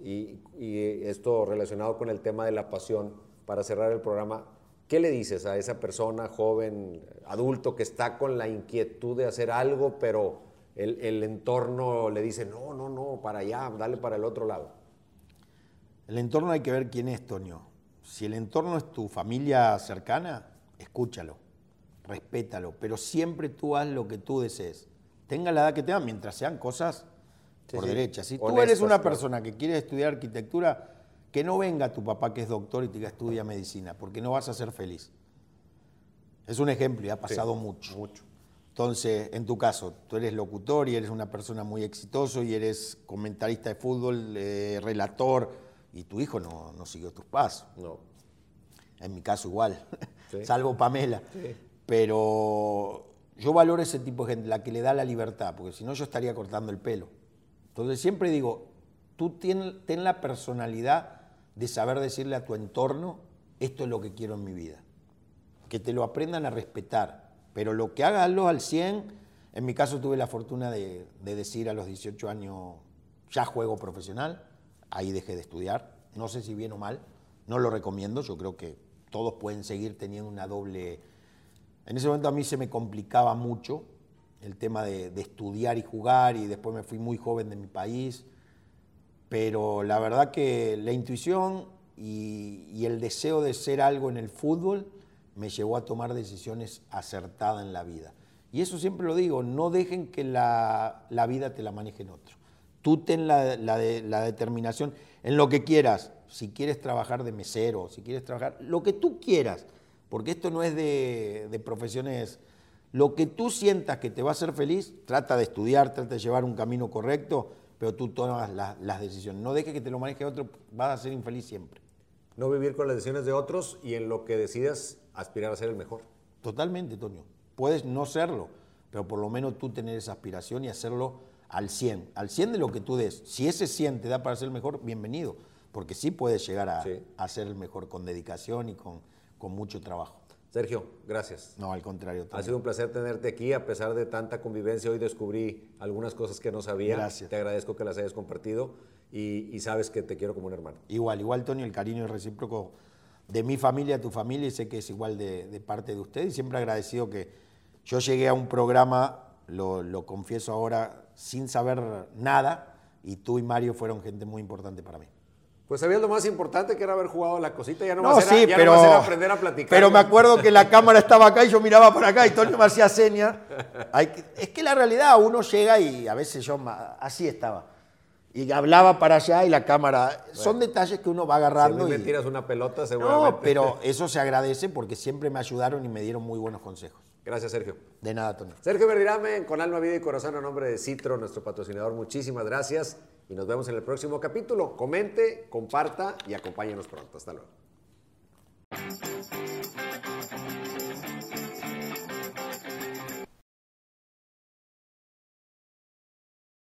Y, y esto relacionado con el tema de la pasión, para cerrar el programa, ¿qué le dices a esa persona, joven, adulto, que está con la inquietud de hacer algo, pero el, el entorno le dice, no, no, no, para allá, dale para el otro lado? El entorno hay que ver quién es, Toño. Si el entorno es tu familia cercana, escúchalo respétalo, pero siempre tú haz lo que tú desees. Tenga la edad que tenga, mientras sean cosas por derecha. Si tú eres una persona que quiere estudiar arquitectura, que no venga tu papá que es doctor y te diga estudia medicina, porque no vas a ser feliz. Es un ejemplo y ha pasado mucho. Mucho. Entonces, en tu caso, tú eres locutor y eres una persona muy exitoso y eres comentarista de fútbol, eh, relator, y tu hijo no, no, siguió tus pasos. No. En mi caso igual, salvo Pamela. Sí. Pero yo valoro ese tipo de gente, la que le da la libertad, porque si no yo estaría cortando el pelo. Entonces siempre digo, tú ten, ten la personalidad de saber decirle a tu entorno, esto es lo que quiero en mi vida. Que te lo aprendan a respetar. Pero lo que háganlo al 100, en mi caso tuve la fortuna de, de decir a los 18 años, ya juego profesional, ahí dejé de estudiar, no sé si bien o mal, no lo recomiendo, yo creo que todos pueden seguir teniendo una doble en ese momento a mí se me complicaba mucho el tema de, estudiar y jugar y después me fui muy joven de mi país, pero la verdad que la intuición y, el deseo de ser algo en el fútbol me llevó a tomar decisiones acertadas en la vida. Y eso siempre lo digo, no dejen que la, vida te la manejen otro. Tú ten la, la, la determinación en lo que quieras, si quieres trabajar de mesero, si quieres trabajar, lo que tú quieras porque esto no es de, profesiones. Lo que tú sientas que te va a hacer feliz, trata de estudiar, trata de llevar un camino correcto, pero tú tomas las decisiones. No dejes que te lo maneje otro, vas a ser infeliz siempre. No vivir con las decisiones de otros y en lo que decidas aspirar a ser el mejor. Totalmente, Toño. Puedes no serlo, pero por lo menos tú tener esa aspiración y hacerlo al 100, al 100 de lo que tú des. Si ese 100 te da para ser el mejor, bienvenido, porque sí puedes llegar a, a ser el mejor con dedicación y con, con mucho trabajo. Sergio, gracias. No, al contrario. Ha sido un placer tenerte aquí, a pesar de tanta convivencia. Hoy descubrí algunas cosas que no sabía. Gracias. Te agradezco que las hayas compartido y, sabes que te quiero como un hermano. Igual, igual, Tony, el cariño es recíproco de mi familia a tu familia y sé que es igual de, parte de usted y siempre agradecido que yo llegué a un programa, lo, lo confieso ahora, sin saber nada y tú y Mario fueron gente muy importante para mí. Pues sabías lo más importante que era haber jugado la cosita, ya no, no va, a ya pero, no a aprender a platicar. Pero me acuerdo que la cámara estaba acá y yo miraba para acá y Tony me hacía señas. es que la realidad uno llega y a veces yo así estaba y hablaba para allá y la cámara. Son detalles que uno va agarrando. Y... me tiras una pelota, seguramente. No, pero eso se agradece porque siempre me ayudaron y me dieron muy buenos consejos. Gracias, Sergio. De nada, Tony. Sergio Verdirame, con alma, vida y corazón, a nombre de Citro, nuestro patrocinador, muchísimas gracias. Y nos vemos en el próximo capítulo. Comente, comparta y acompáñenos pronto. Hasta luego.